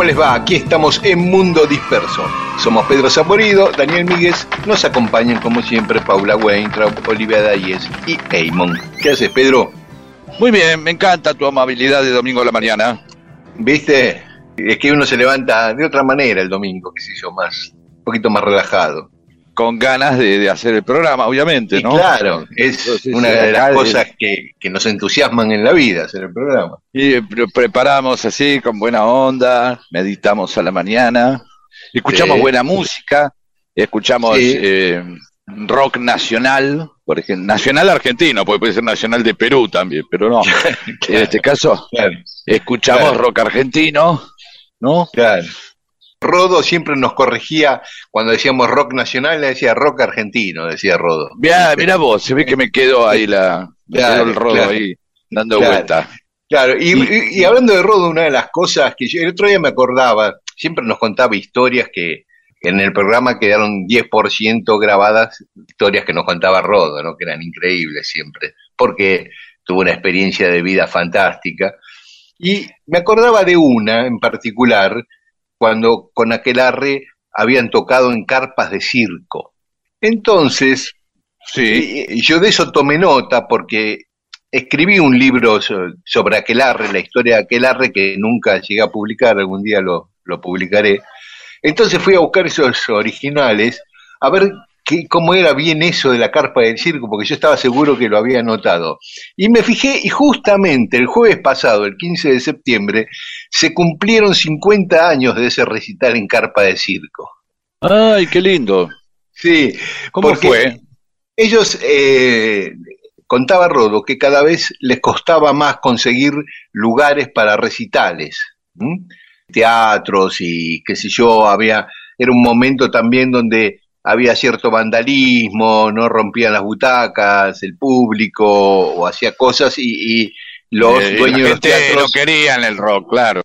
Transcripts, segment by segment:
¿Cómo les va? Aquí estamos en Mundo Disperso. Somos Pedro Zaporido, Daniel Míguez, nos acompañan como siempre Paula Weintraub, Olivia Dayes y Eamon. ¿Qué haces, Pedro? Muy bien, me encanta tu amabilidad de domingo a la mañana. ¿Viste? Es que uno se levanta de otra manera el domingo, qué sé yo, más, un poquito más relajado. Con ganas de, de hacer el programa, obviamente, Y ¿no? claro, es Entonces, una sí, de las cosas que, que nos entusiasman en la vida, hacer el programa. Y eh, pre- preparamos así, con buena onda, meditamos a la mañana, escuchamos Sí. buena música, escuchamos Sí. eh, rock nacional, por ejemplo, nacional argentino, porque puede ser nacional de Perú también, pero no. En este caso, Claro, escuchamos Claro. rock argentino, ¿no? claro. Rodo siempre nos corregía cuando decíamos rock nacional, le decía rock argentino, decía Rodo. Mira, mira vos, se ve que me quedó ahí la, me Claro, quedó el rodo claro. ahí dando Claro. vuelta. Claro, y, y- y hablando de Rodo, una de las cosas que yo el otro día me acordaba, siempre nos contaba historias que en el programa quedaron 10% grabadas, historias que nos contaba Rodo, ¿no? que eran increíbles siempre, porque tuvo una experiencia de vida fantástica. Y me acordaba de una en particular, cuando con Aquelarre habían tocado en carpas de circo. Entonces, Sí, yo de eso tomé nota porque escribí un libro so- sobre Aquelarre, la historia de Aquelarre, que nunca llegué a publicar, algún día lo, lo publicaré. Entonces fui a buscar esos originales, a ver qué, cómo era bien eso de la carpa del circo, porque yo estaba seguro que lo había notado. Y me fijé, y justamente el jueves pasado, el 15 de septiembre, se cumplieron 50 años de ese recital en carpa de circo. Ay, qué lindo. Sí, ¿Cómo fue? Ellos, eh, contaba Rodo, que cada vez les costaba más conseguir lugares para recitales, ¿m? teatros y qué sé yo, había, era un momento también donde había cierto vandalismo, no rompían las butacas, el público, o hacía cosas y, y los Eh, dueños la de los gente no teatros, querían el rock, claro.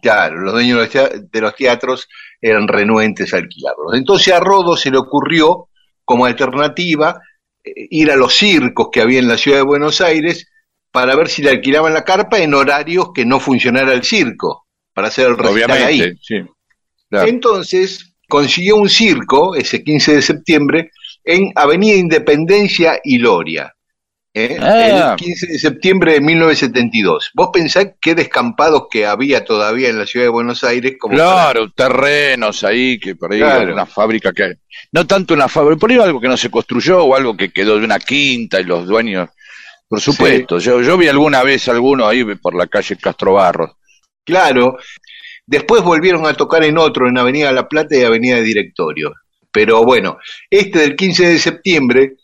claro, los dueños de los tea- de los teatros eran renuentes a alquilarlos. Entonces a Rodo se le ocurrió como alternativa eh, ir a los circos que había en la ciudad de Buenos Aires para ver si le alquilaban la carpa en horarios que no funcionara el circo, para hacer el recital Obviamente, ahí. sí. Claro. Entonces consiguió un circo ese 15 de septiembre en Avenida Independencia y Loria. ¿Eh? Ah. El 15 de septiembre de 1972. Vos pensás qué descampados que había todavía en la ciudad de Buenos Aires como para- Claro, terrenos ahí, que por ahí Claro. una fábrica que... No tanto una fábrica, por ahí algo que no se construyó o algo que quedó de una quinta y los dueños... Por supuesto, yo, yo vi alguna vez alguno ahí por la calle Castro Barros. Claro. Después volvieron a tocar en otro, en Avenida La Plata y Avenida de Directorio. Pero bueno, este del 15 de septiembre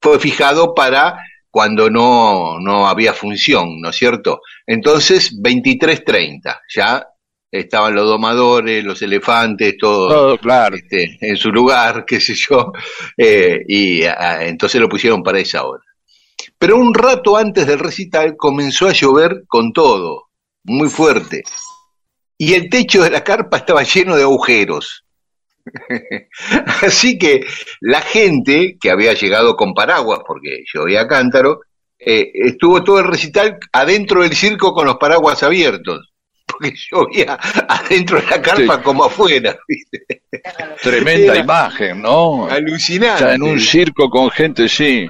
fue fijado para cuando no, no había función, ¿no es cierto? Entonces, 23.30, ya estaban los domadores, los elefantes, todo Todo, claro. este, en su lugar, qué sé yo, eh, y ah, entonces lo pusieron para esa hora. Pero un rato antes del recital comenzó a llover con todo, muy fuerte, y el techo de la carpa estaba lleno de agujeros. Así que la gente que había llegado con paraguas, porque llovía a cántaro, eh, estuvo todo el recital adentro del circo con los paraguas abiertos, porque llovía adentro de la carpa como afuera. Tremenda imagen, ¿no? Alucinante. en un circo con gente, sí.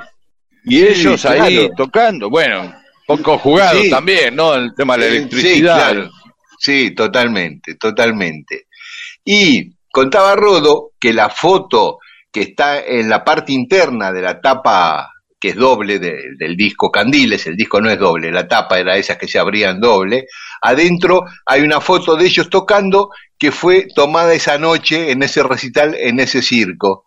Y ellos ahí tocando, bueno, poco jugado también, ¿no? El tema de la electricidad. Sí, sí, totalmente, totalmente. Y contaba Rodo que la foto que está en la parte interna de la tapa que es doble del disco Candiles, el disco no es doble, la tapa era esas que se abrían doble, adentro hay una foto de ellos tocando que fue tomada esa noche en ese recital, en ese circo.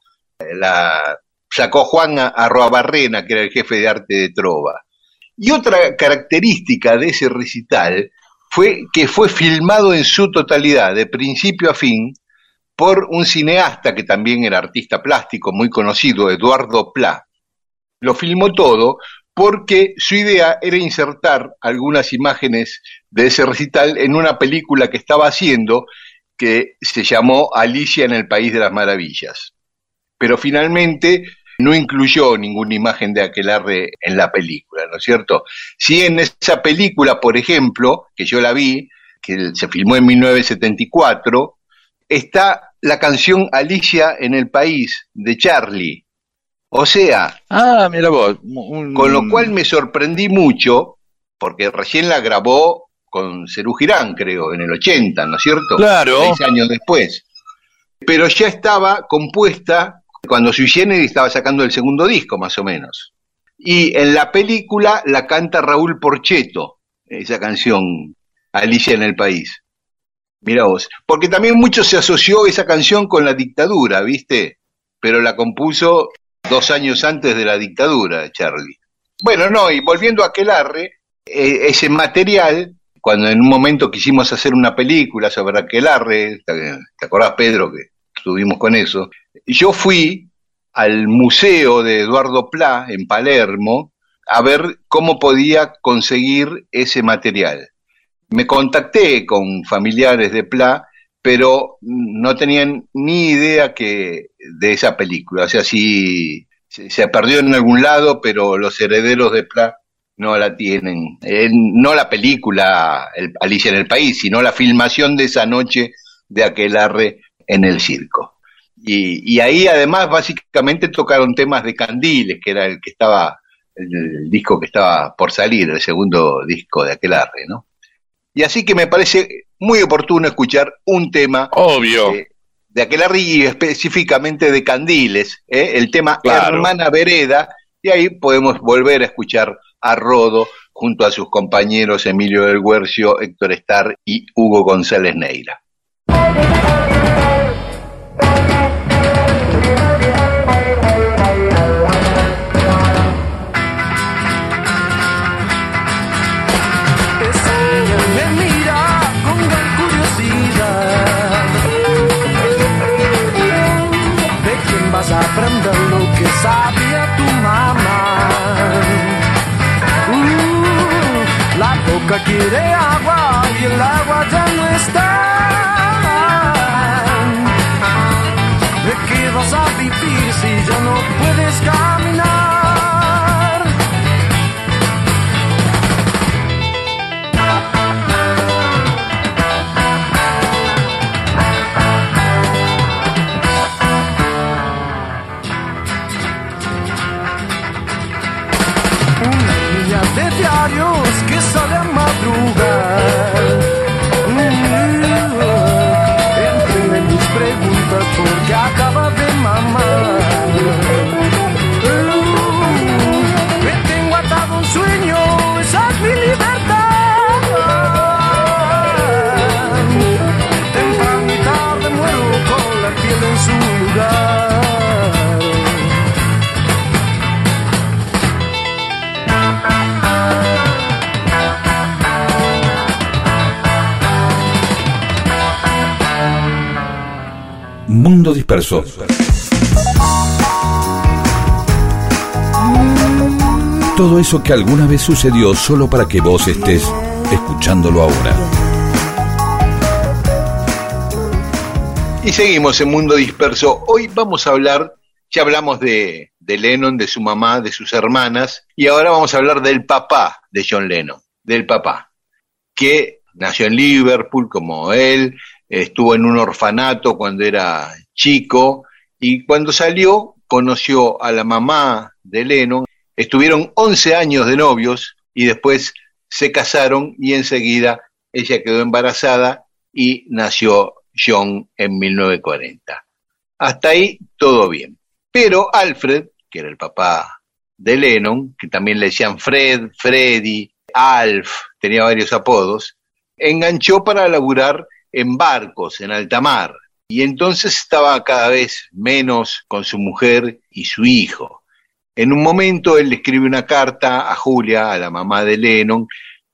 La sacó Juan Arroabarrena, que era el jefe de arte de Trova. Y otra característica de ese recital fue que fue filmado en su totalidad, de principio a fin, por un cineasta que también era artista plástico muy conocido, Eduardo Pla. Lo filmó todo porque su idea era insertar algunas imágenes de ese recital en una película que estaba haciendo que se llamó Alicia en el País de las Maravillas. Pero finalmente no incluyó ninguna imagen de Aquelarre en la película, ¿no es cierto? Si en esa película, por ejemplo, que yo la vi, que se filmó en 1974, está la canción Alicia en el País de Charlie. O sea, ah, mira vos, con lo cual me sorprendí mucho, porque recién la grabó con Cerú Girán, creo, en el 80, ¿no es cierto? Claro. Seis años después. Pero ya estaba compuesta cuando Sui estaba sacando el segundo disco, más o menos. Y en la película la canta Raúl Porcheto, esa canción, Alicia en el País. Mira vos, porque también mucho se asoció esa canción con la dictadura, ¿viste? Pero la compuso dos años antes de la dictadura, Charlie. Bueno, no, y volviendo a Aquelarre, eh, ese material, cuando en un momento quisimos hacer una película sobre Aquelarre, ¿te acordás, Pedro, que estuvimos con eso? Yo fui al museo de Eduardo Pla en Palermo a ver cómo podía conseguir ese material. Me contacté con familiares de Pla, pero no tenían ni idea que de esa película. O sea, si se perdió en algún lado, pero los herederos de Pla no la tienen. no la película Alicia en el País, sino la filmación de esa noche de Aquelarre en el circo. Y, ahí además básicamente tocaron temas de Candiles, que era el que estaba, el, disco que estaba por salir, el segundo disco de Aquelarre, ¿no? Y así que me parece muy oportuno escuchar un tema Obvio. de Aquelarre y específicamente de Candiles, ¿eh? el tema Hermana Vereda, y ahí podemos volver a escuchar a Rodo junto a sus compañeros Emilio del Huercio, Héctor Estar y Hugo González Neira. Boca quiere agua y el agua ya no está. ¿De qué vas a vivir si ya no puedes caminar? que madrugar. Entiende mis preguntas porque acaba Mundo Disperso. Todo eso que alguna vez sucedió solo para que vos estés escuchándolo ahora. Y seguimos en Mundo Disperso. Hoy vamos a hablar, ya hablamos de, de Lennon, de su mamá, de sus hermanas, y ahora vamos a hablar del papá de John Lennon, del papá, que nació en Liverpool como él, estuvo en un orfanato cuando era chico, y cuando salió conoció a la mamá de Lennon, estuvieron 11 años de novios y después se casaron y enseguida ella quedó embarazada y nació John en 1940. Hasta ahí todo bien. Pero Alfred, que era el papá de Lennon, que también le decían Fred, Freddy, Alf, tenía varios apodos, enganchó para laburar en barcos, en alta mar, y entonces estaba cada vez menos con su mujer y su hijo. En un momento él le escribe una carta a Julia, a la mamá de Lennon,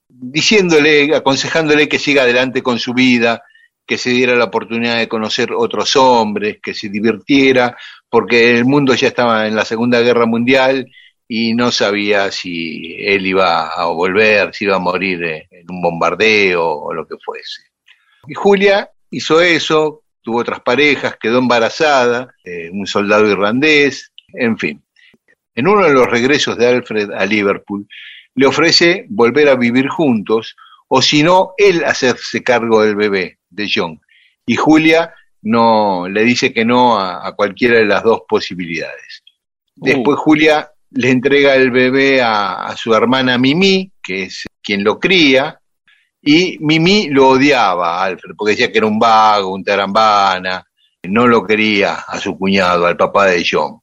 diciéndole, aconsejándole que siga adelante con su vida, que se diera la oportunidad de conocer otros hombres, que se divirtiera, porque el mundo ya estaba en la Segunda Guerra Mundial y no sabía si él iba a volver, si iba a morir en un bombardeo o lo que fuese. Y Julia hizo eso, tuvo otras parejas, quedó embarazada, eh, un soldado irlandés, en fin. En uno de los regresos de Alfred a Liverpool, le ofrece volver a vivir juntos, o si no, él hacerse cargo del bebé de John. Y Julia no le dice que no a, cualquiera de las dos posibilidades. Uh. Después Julia le entrega el bebé a, su hermana Mimi, que es quien lo cría, y Mimi lo odiaba a Alfred, porque decía que era un vago, un tarambana, no lo quería a su cuñado, al papá de John.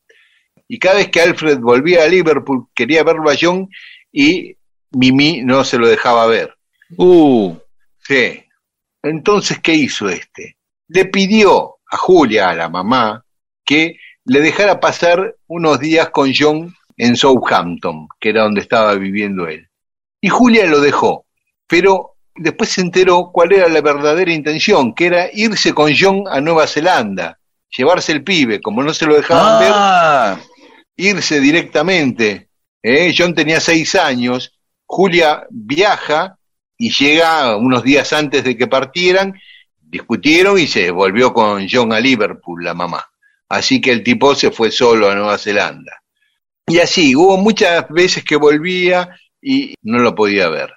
Y cada vez que Alfred volvía a Liverpool, quería verlo a John y Mimi no se lo dejaba ver. Uh. Sí, entonces, ¿qué hizo este? Le pidió a Julia, a la mamá, que le dejara pasar unos días con John en Southampton, que era donde estaba viviendo él. Y Julia lo dejó, pero después se enteró cuál era la verdadera intención, que era irse con John a Nueva Zelanda, llevarse el pibe, como no se lo dejaban ah. ver, irse directamente. ¿eh? John tenía seis años, Julia viaja y llega unos días antes de que partieran, discutieron y se volvió con John a Liverpool, la mamá. Así que el tipo se fue solo a Nueva Zelanda. Y así, hubo muchas veces que volvía y no lo podía ver.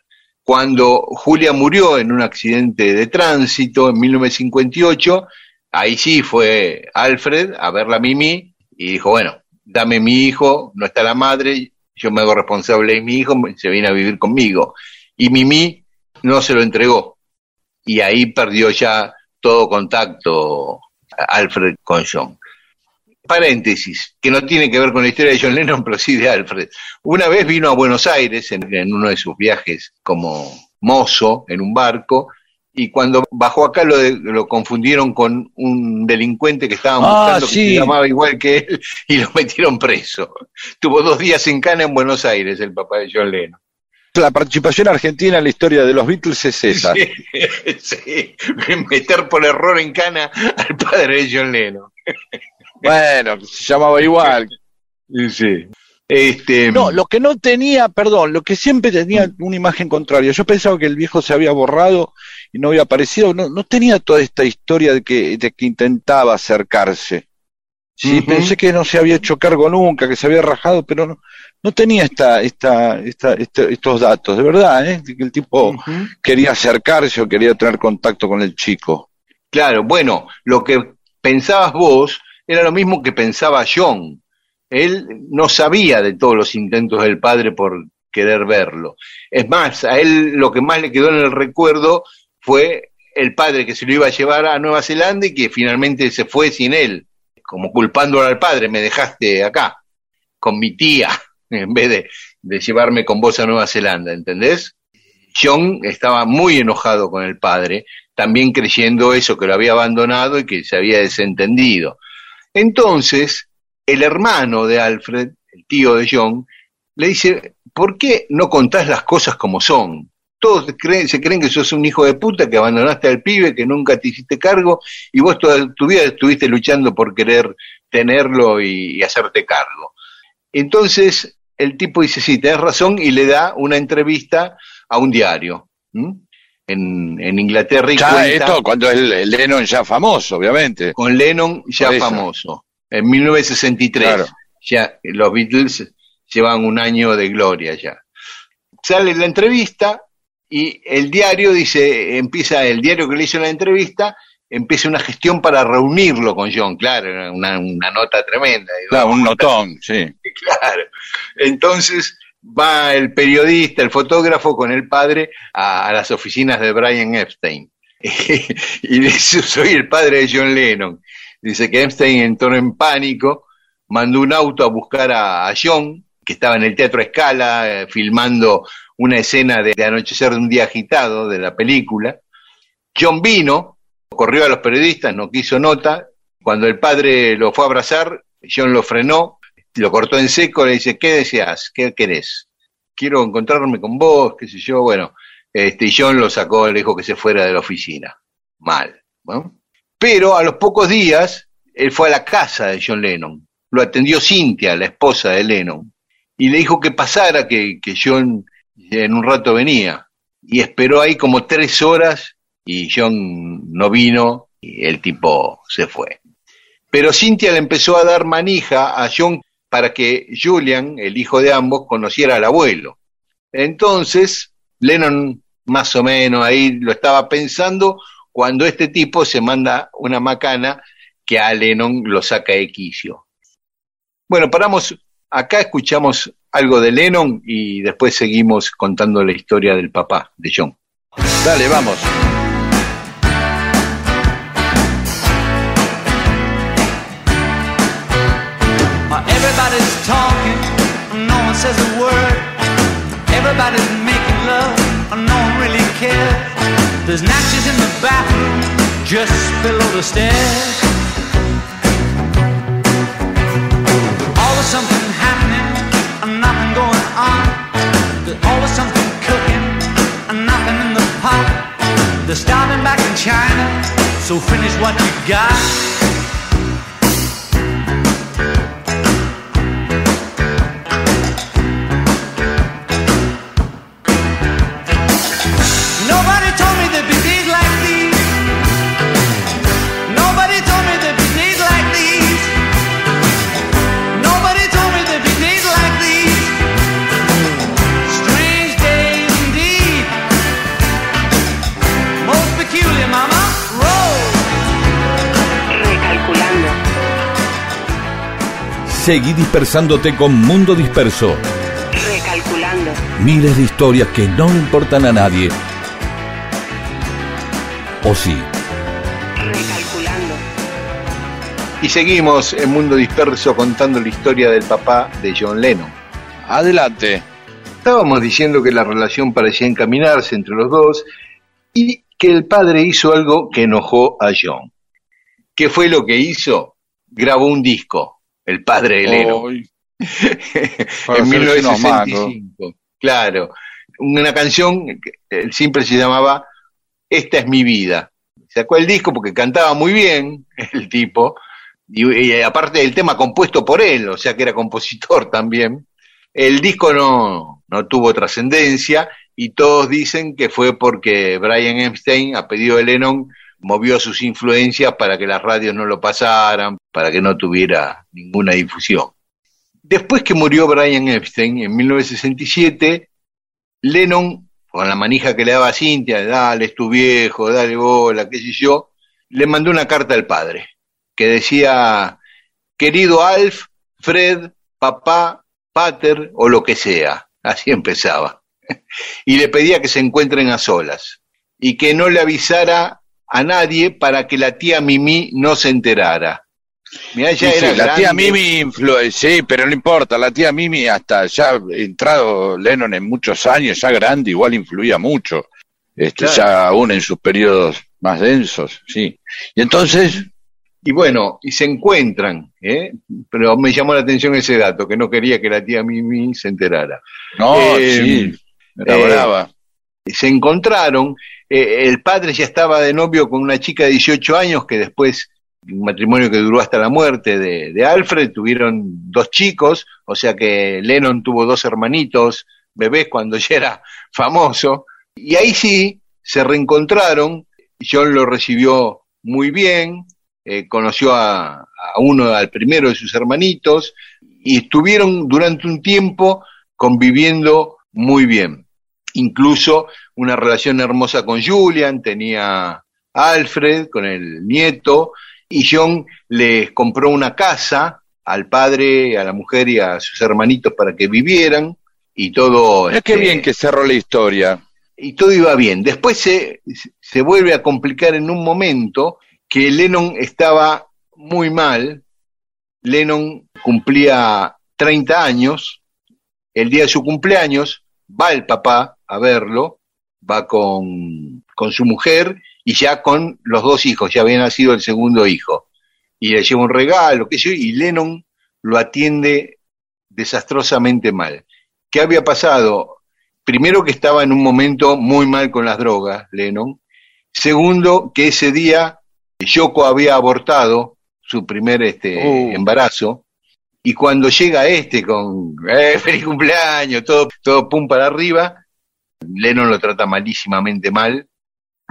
Cuando Julia murió en un accidente de tránsito en 1958, ahí sí fue Alfred a verla a Mimi y dijo, bueno, dame mi hijo, no está la madre, yo me hago responsable de mi hijo, se viene a vivir conmigo. Y Mimi no se lo entregó. Y ahí perdió ya todo contacto Alfred con John. Paréntesis, que no tiene que ver con la historia de John Lennon, pero sí de Alfred. Una vez vino a Buenos Aires en, uno de sus viajes como mozo en un barco y cuando bajó acá lo, lo confundieron con un delincuente que estaban Ah, buscando que se llamaba igual que él y lo metieron preso. Tuvo dos días en cana en Buenos Aires el papá de John Lennon. La participación argentina en la historia de los Beatles es esa. Sí, sí, meter por error en cana al padre de John Lennon. Bueno, se llamaba igual. Sí. Este, No, lo que no tenía, perdón, lo que siempre tenía una imagen contraria. Yo pensaba que el viejo se había borrado y no había aparecido. No, no tenía toda esta historia de que, de que intentaba acercarse. Sí, pensé que no se había hecho cargo nunca, que se había rajado, pero no, no tenía esta, esta, esta, este- estos datos, de verdad, ¿eh? De que el tipo quería acercarse o quería tener contacto con el chico. Claro, bueno, lo que pensabas vos era lo mismo que pensaba John. Él no sabía de todos los intentos del padre por querer verlo. Es más, a él lo que más le quedó en el recuerdo fue el padre que se lo iba a llevar a Nueva Zelanda y que finalmente se fue sin él, como culpándolo al padre, me dejaste acá, con mi tía, en vez de, de llevarme con vos a Nueva Zelanda, ¿entendés? John estaba muy enojado con el padre, también creyendo eso, que lo había abandonado y que se había desentendido. Entonces, el hermano de Alfred, el tío de John, le dice, ¿por qué no contás las cosas como son? Todos se creen que sos un hijo de puta, que abandonaste al pibe, que nunca te hiciste cargo, y vos toda tu vida estuviste luchando por querer tenerlo y, hacerte cargo. Entonces, el tipo dice, sí, tenés razón, y le da una entrevista a un diario. En, en Inglaterra y Ya cuenta esto cuando el Lennon ya famoso, obviamente. con Lennon ya famoso, en 1963. Claro. ya los Beatles llevan un año de gloria ya. Sale la entrevista y el diario dice, empieza el diario que le hizo la entrevista, empieza una gestión para reunirlo con John, claro, una, una nota tremenda. Claro, un notón, sí. Claro. Entonces va el periodista, el fotógrafo con el padre a, las oficinas de Brian Epstein. y dice, soy el padre de John Lennon. Dice que Epstein entró en pánico, mandó un auto a buscar a, John, que estaba en el Teatro Escala, eh, filmando una escena de Anochecer de un día agitado de la película. John vino, corrió a los periodistas, no quiso nota. Cuando el padre lo fue a abrazar, John lo frenó, lo cortó en seco, le dice, ¿qué deseas? ¿Qué querés? Quiero encontrarme con vos, qué sé yo, bueno. Este, John lo sacó, le dijo que se fuera de la oficina. Mal. Pero a los pocos días, él fue a la casa de John Lennon. Lo atendió Cynthia, la esposa de Lennon. Y le dijo que pasara, que, que John en un rato venía. Y esperó ahí como tres horas y John no vino y el tipo se fue. Pero Cynthia le empezó a dar manija a John para que Julian, el hijo de ambos, conociera al abuelo. Entonces, Lennon más o menos ahí lo estaba pensando cuando este tipo se manda una macana que a Lennon lo saca de quicio. Bueno, paramos acá, escuchamos algo de Lennon y después seguimos contando la historia del papá de John. Dale, vamos. Everybody's making love, no one really cares. There's matches in the bathroom, just below the stairs. Always something happening, and nothing going on. There's always something cooking, and nothing in the pot. They're starving back in China, so finish what you got. Seguí dispersándote con Mundo Disperso. Recalculando. Miles de historias que no le importan a nadie. ¿O sí? Recalculando. Y seguimos en Mundo Disperso contando la historia del papá de John Lennon. Adelante. Estábamos diciendo que la relación parecía encaminarse entre los dos y que el padre hizo algo que enojó a John. ¿Qué fue lo que hizo? Grabó un disco, el padre Para en hacerse unos 1965. Claro, una canción, que, eh, siempre se llamaba Esta es mi vida. Sacó el disco porque cantaba muy bien el tipo, y, y aparte del tema compuesto por él, o sea que era compositor también. El disco no, no tuvo trascendencia y todos dicen que fue porque Brian Epstein, a pedido de Lennon, movió sus influencias para que las radios no lo pasaran, para que no tuviera ninguna difusión. Después que murió Brian Epstein en 1967, Lennon, con la manija que le daba a Cintia, dale, es tu viejo, dale bola, qué sé yo, le mandó una carta al padre, que decía, querido Alf, Fred, papá, pater o lo que sea. Así empezaba. Y le pedía que se encuentren a solas y que no le avisara a nadie para que la tía Mimi no se enterara. Mirá, ya Sí, era sí, la tía. Mimi influ- sí, pero no importa, la tía Mimi hasta ya entrado Lennon en muchos años, ya grande, igual influía mucho, este, Claro. ya aún en sus periodos más densos, sí. Y entonces, Y bueno, y se encuentran, ¿eh? pero me llamó la atención ese dato, que no quería que la tía Mimi se enterara. no, Eh, sí, era eh, brava. Se encontraron, eh, el padre ya estaba de novio con una chica de 18 años que después, un matrimonio que duró hasta la muerte de, de Alfred, tuvieron dos chicos, o sea que Lennon tuvo dos hermanitos, bebés cuando ya era famoso, y ahí sí se reencontraron, John lo recibió muy bien, eh, conoció a, a uno, al primero de sus hermanitos, y estuvieron durante un tiempo conviviendo muy bien. Incluso una relación hermosa con Julian, tenía Alfred con el nieto, y John les compró una casa al padre, a la mujer y a sus hermanitos para que vivieran, y todo... Qué este, bien que cerró la historia. y todo iba bien. Después se, se vuelve a complicar en un momento que Lennon estaba muy mal. Lennon cumplía 30 años. El día de su cumpleaños va el papá a verlo, va con, con su mujer y ya con los dos hijos, ya había nacido el segundo hijo. Y le lleva un regalo, qué sé yo, y Lennon lo atiende desastrosamente mal. ¿Qué había pasado? Primero que estaba en un momento muy mal con las drogas, Lennon. Segundo, que ese día Yoko había abortado su primer este, Uh. embarazo. Y cuando llega este con eh, feliz cumpleaños, todo, todo pum para arriba, Lennon lo trata malísimamente mal,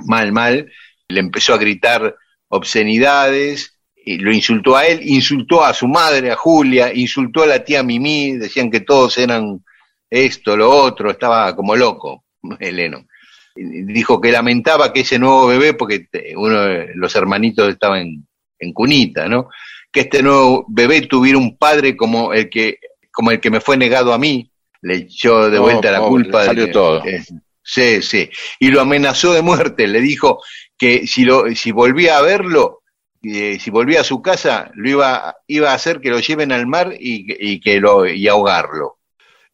mal, mal. Le empezó a gritar obscenidades, y lo insultó a él, insultó a su madre, a Julia, insultó a la tía Mimi, decían que todos eran esto, lo otro, estaba como loco, Lennon. Dijo que lamentaba que ese nuevo bebé, porque te- uno de los hermanitos estaba en, en cunita, ¿no? Que este nuevo bebé tuviera un padre como el que, como el que me fue negado a mí, le echó de Oh, vuelta la pobre, culpa. le de salió que- todo. eh, sí, sí. Y lo amenazó de muerte, le dijo que si, lo, si volvía a verlo, eh, si volvía a su casa, lo iba, iba a hacer que lo lleven al mar y, y que lo, y ahogarlo.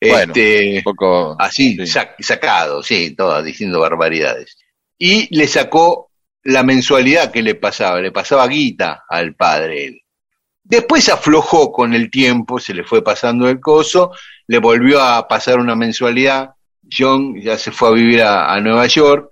Bueno, Este, Un poco. así, sí. sac- sacado, sí, todas diciendo barbaridades. Y le sacó la mensualidad que le pasaba, le pasaba guita al padre él. Después aflojó con el tiempo, se le fue pasando el coso, le volvió a pasar una mensualidad, John ya se fue a vivir a, Nueva York,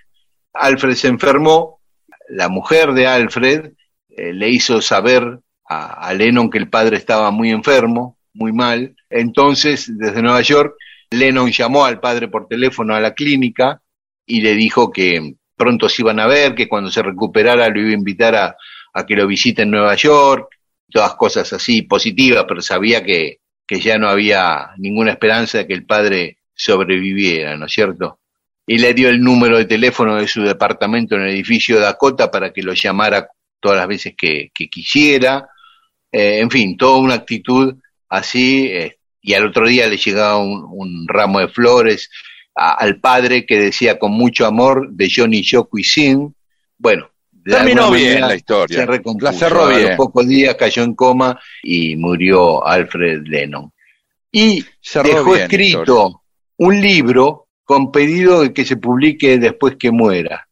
Alfred se enfermó, la mujer de Alfred eh, le hizo saber a, a Lennon que el padre estaba muy enfermo, muy mal, entonces desde Nueva York Lennon llamó al padre por teléfono a la clínica y le dijo que pronto se iban a ver, que cuando se recuperara lo iba a invitar a, a que lo visite en Nueva York, todas cosas así positivas, pero sabía que, que ya no había ninguna esperanza de que el padre sobreviviera, ¿no es cierto? Y le dio el número de teléfono de su departamento en el edificio Dakota para que lo llamara todas las veces que, quisiera. Eh, en fin, toda una actitud así. eh, y al otro día le llegaba un, un ramo de flores al padre que decía con mucho amor de Johnny y Sin. Bueno, Terminó bien la historia. se recompuso. La cerró A bien. los pocos días cayó en coma y murió Alfred Lennon. Y Cerró dejó bien escrito historia. un libro con pedido de que se publique después que muera.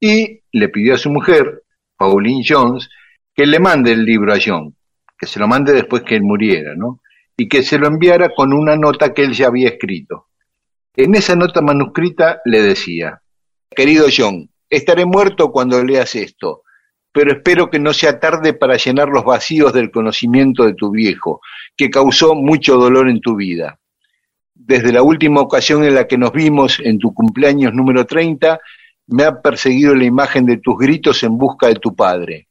Y le pidió a su mujer, Pauline Jones, que le mande el libro a John, que se lo mande después que él muriera, ¿no? Y que se lo enviara con una nota que él ya había escrito. En esa nota manuscrita le decía, querido John, estaré muerto cuando leas esto, pero espero que no sea tarde para llenar los vacíos del conocimiento de tu viejo, que causó mucho dolor en tu vida. Desde la última ocasión en la que nos vimos, en tu cumpleaños número 30, me ha perseguido la imagen de tus gritos en busca de tu padre.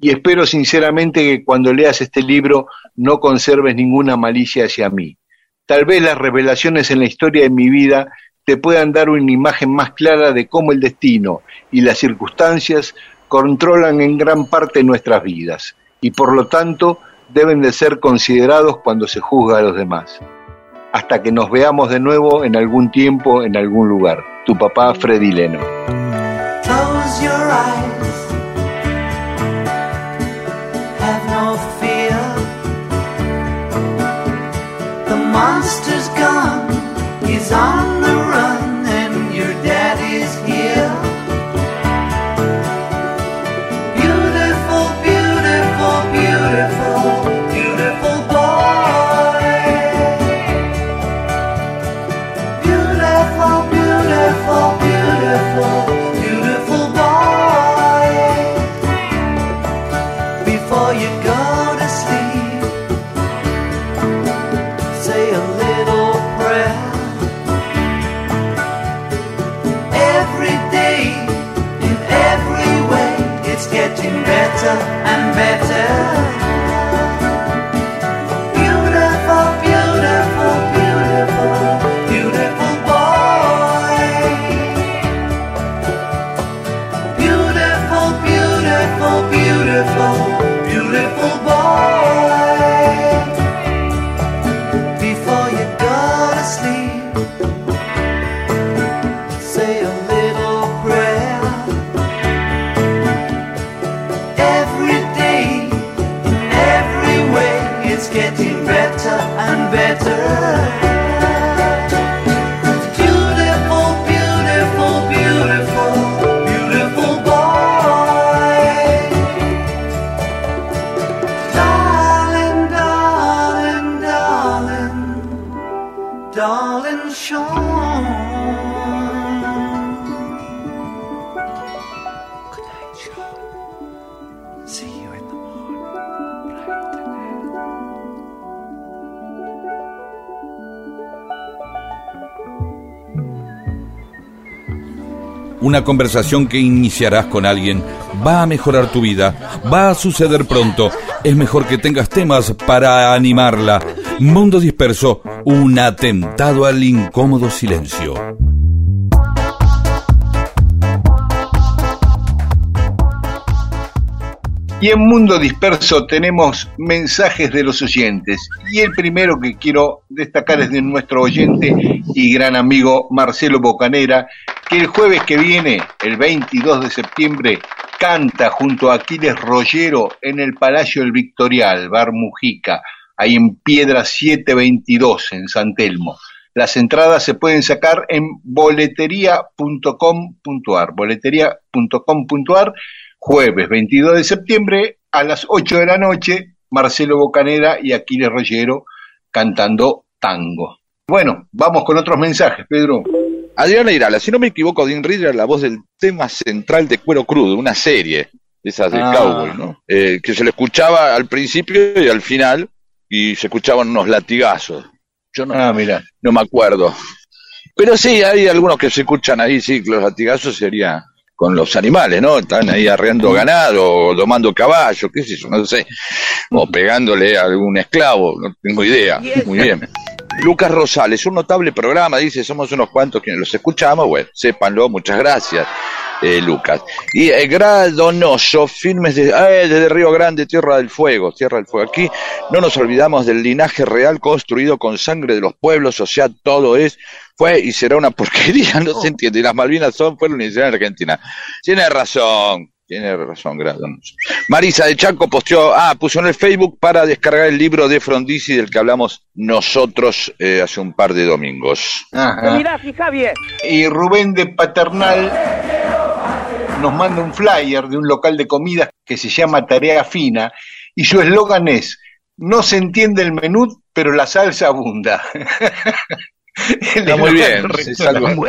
Y espero sinceramente que cuando leas este libro no conserves ninguna malicia hacia mí. Tal vez las revelaciones en la historia de mi vida te puedan dar una imagen más clara de cómo el destino y las circunstancias controlan en gran parte nuestras vidas y por lo tanto deben de ser considerados cuando se juzga a los demás. Hasta que nos veamos de nuevo en algún tiempo, en algún lugar. Tu papá Freddy Lennon. Close your eyes. Have no fear. The monster's gone. On Una conversación que iniciarás con alguien va a mejorar tu vida, va a suceder pronto. Es mejor que tengas temas para animarla. Mundo disperso, un atentado al incómodo silencio. Y en Mundo Disperso tenemos mensajes de los oyentes. Y el primero que quiero destacar es de nuestro oyente y gran amigo Marcelo Bocanera, que el jueves que viene, el 22 de septiembre, canta junto a Aquiles Rollero en el Palacio del Victorial, Bar Mujica, ahí en Piedra 722, en San Telmo. Las entradas se pueden sacar en boletería.com.ar, boletería.com.ar, jueves 22 de septiembre a las 8 de la noche, Marcelo Bocanera y Aquiles Rollero cantando tango. Bueno, vamos con otros mensajes, Pedro. Adriana Irala, si no me equivoco, Dean Reader era la voz del tema central de Cuero Crudo, una serie de esas de Ah. cowboy, ¿no? Eh, que se le escuchaba al principio y al final, y se escuchaban unos latigazos. Yo no, Ah, mira. no me acuerdo. Pero sí, hay algunos que se escuchan ahí, sí, que los latigazos sería con los animales, ¿no? Están ahí arreando ganado, o domando caballo, qué sé yo, no sé. O pegándole a algún esclavo, no tengo idea. Muy bien. Lucas Rosales, un notable programa, dice, somos unos cuantos quienes los escuchamos, bueno, sépanlo, muchas gracias, eh, Lucas. Y eh, Gradonoso, filmes de, eh, desde Río Grande, Tierra del Fuego, Tierra del Fuego. Aquí no nos olvidamos del linaje real construido con sangre de los pueblos, o sea, todo es, fue y será una porquería, no se entiende. Y las Malvinas son, fueron y serán Argentina. Tiene razón. Tiene razón, Gradonoso. Marisa de Chaco posteó, ah, puso en el Facebook para descargar el libro de Frondizi del que hablamos nosotros eh, hace un par de domingos. Ajá. Y Rubén de Paternal nos manda un flyer de un local de comidas que se llama Tarea Fina y su eslogan es, no se entiende el menú, pero la salsa abunda. Está muy bien, es algo-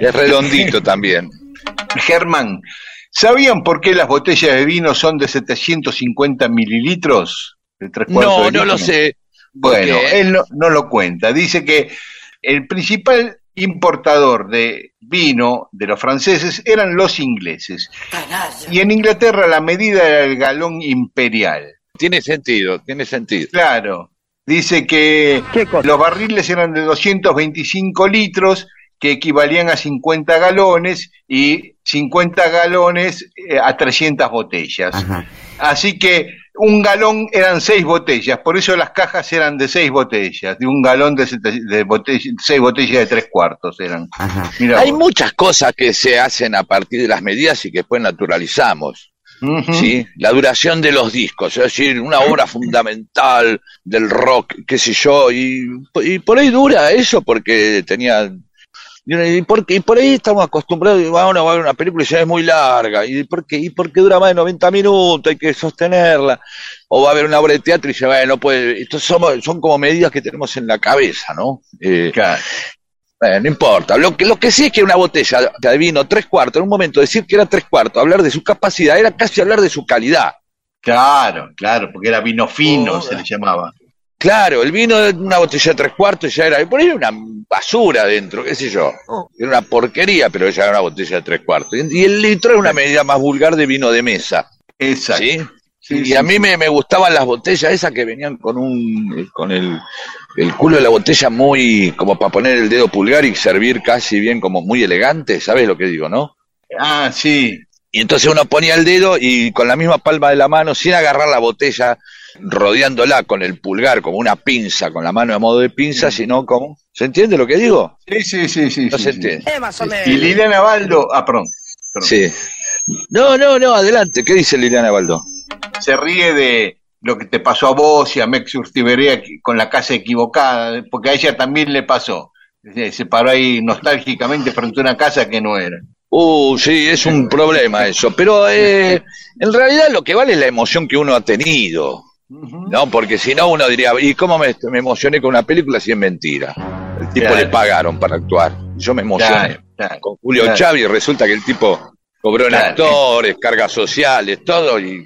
es redondito también. Germán, ¿sabían por qué las botellas de vino son de 750 mililitros? De tres cuartos No, de no lo sé. Bueno, él no, no lo cuenta. Dice que el principal importador de vino de los franceses eran los ingleses. Y en Inglaterra la medida era el galón imperial. Tiene sentido, tiene sentido. Claro. Dice que los barriles eran de 225 litros, que equivalían a 50 galones, y 50 galones eh, a 300 botellas. Así que un galón eran seis botellas, por eso las cajas eran de seis botellas, de un galón de, de botella- seis botellas de tres cuartos eran. Hay vos. muchas cosas que se hacen a partir de las medidas y que después naturalizamos. ¿sí? La duración de los discos, es decir, una obra fundamental del rock, qué sé yo, y, y por ahí dura eso porque tenía... Y, porque, y por ahí estamos acostumbrados, bueno, a ver una película y ya es muy larga, y porque, y porque dura más de 90 minutos, hay que sostenerla, o va a haber una obra de teatro y se va, no puede, esto somos, son como medidas que tenemos en la cabeza, ¿no? Eh, Claro. eh, no importa. Lo que, lo que sí es que una botella de vino tres cuartos, en un momento decir que era tres cuartos, hablar de su capacidad, era casi hablar de su calidad. Claro, claro, porque era vino fino, Oh, se le llamaba. Claro, el vino de una botella de tres cuartos ya era, por ahí era una basura dentro, qué sé yo. Era una porquería, pero ya era una botella de tres cuartos. Y el litro era una medida más vulgar de vino de mesa. Exacto. ¿sí? Sí, y sí, a mí me, me gustaban las botellas esas que venían con un con el, el culo de la botella muy como para poner el dedo pulgar y servir casi bien como muy elegante, ¿sabes lo que digo, no? Ah, sí. Y entonces uno ponía el dedo y con la misma palma de la mano, sin agarrar la botella, rodeándola con el pulgar como una pinza, con la mano a modo de pinza, sino como... ¿Se entiende lo que digo? Sí, sí, sí, sí. No sí, se sí. entiende. Y Liliana Baldo, ah, perdón, perdón. Sí. No, no, no, adelante. ¿Qué dice Liliana Baldo? se ríe de, lo que te pasó a vos y a Mex Urtiberea con la casa equivocada, porque a ella también le pasó. Se se paró ahí nostálgicamente frente a una casa que no era. Uh, sí, es un problema eso. Pero eh, en realidad lo que vale es la emoción que uno ha tenido. No, porque si no uno diría, ¿y cómo me, me emocioné con una película si es mentira? El tipo Claro. le pagaron para actuar. Yo me emocioné. Claro, claro, con Julio. Chávez resulta que el tipo cobró en actores, cargas sociales, todo. Y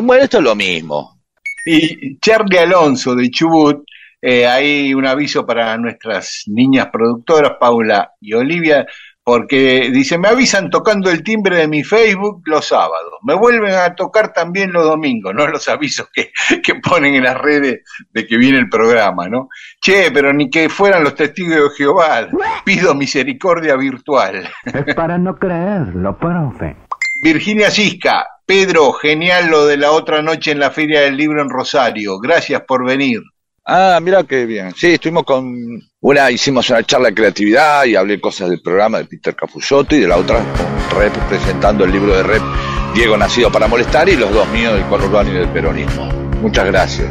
bueno, esto es lo mismo. Y Charlie Alonso de Chubut, eh, hay un aviso para nuestras niñas productoras, Paula y Olivia, porque dice, me avisan tocando el timbre de mi Facebook los sábados, me vuelven a tocar también los domingos, no los avisos que, que ponen en las redes de que viene el programa, ¿no? Che, pero ni que fueran los testigos de Jehová, pido misericordia virtual. Es para no creerlo, profe. Virginia Cisca, Pedro, genial lo de la otra noche en la Feria del Libro en Rosario. Gracias por venir. Ah, mira qué bien. Sí, estuvimos con una, hicimos una charla de creatividad y hablé cosas del programa de Peter Capusotto y de la otra Rep presentando el libro de Rep Diego Nacido para Molestar y los dos míos del Corro Urbano y del Peronismo. Muchas gracias.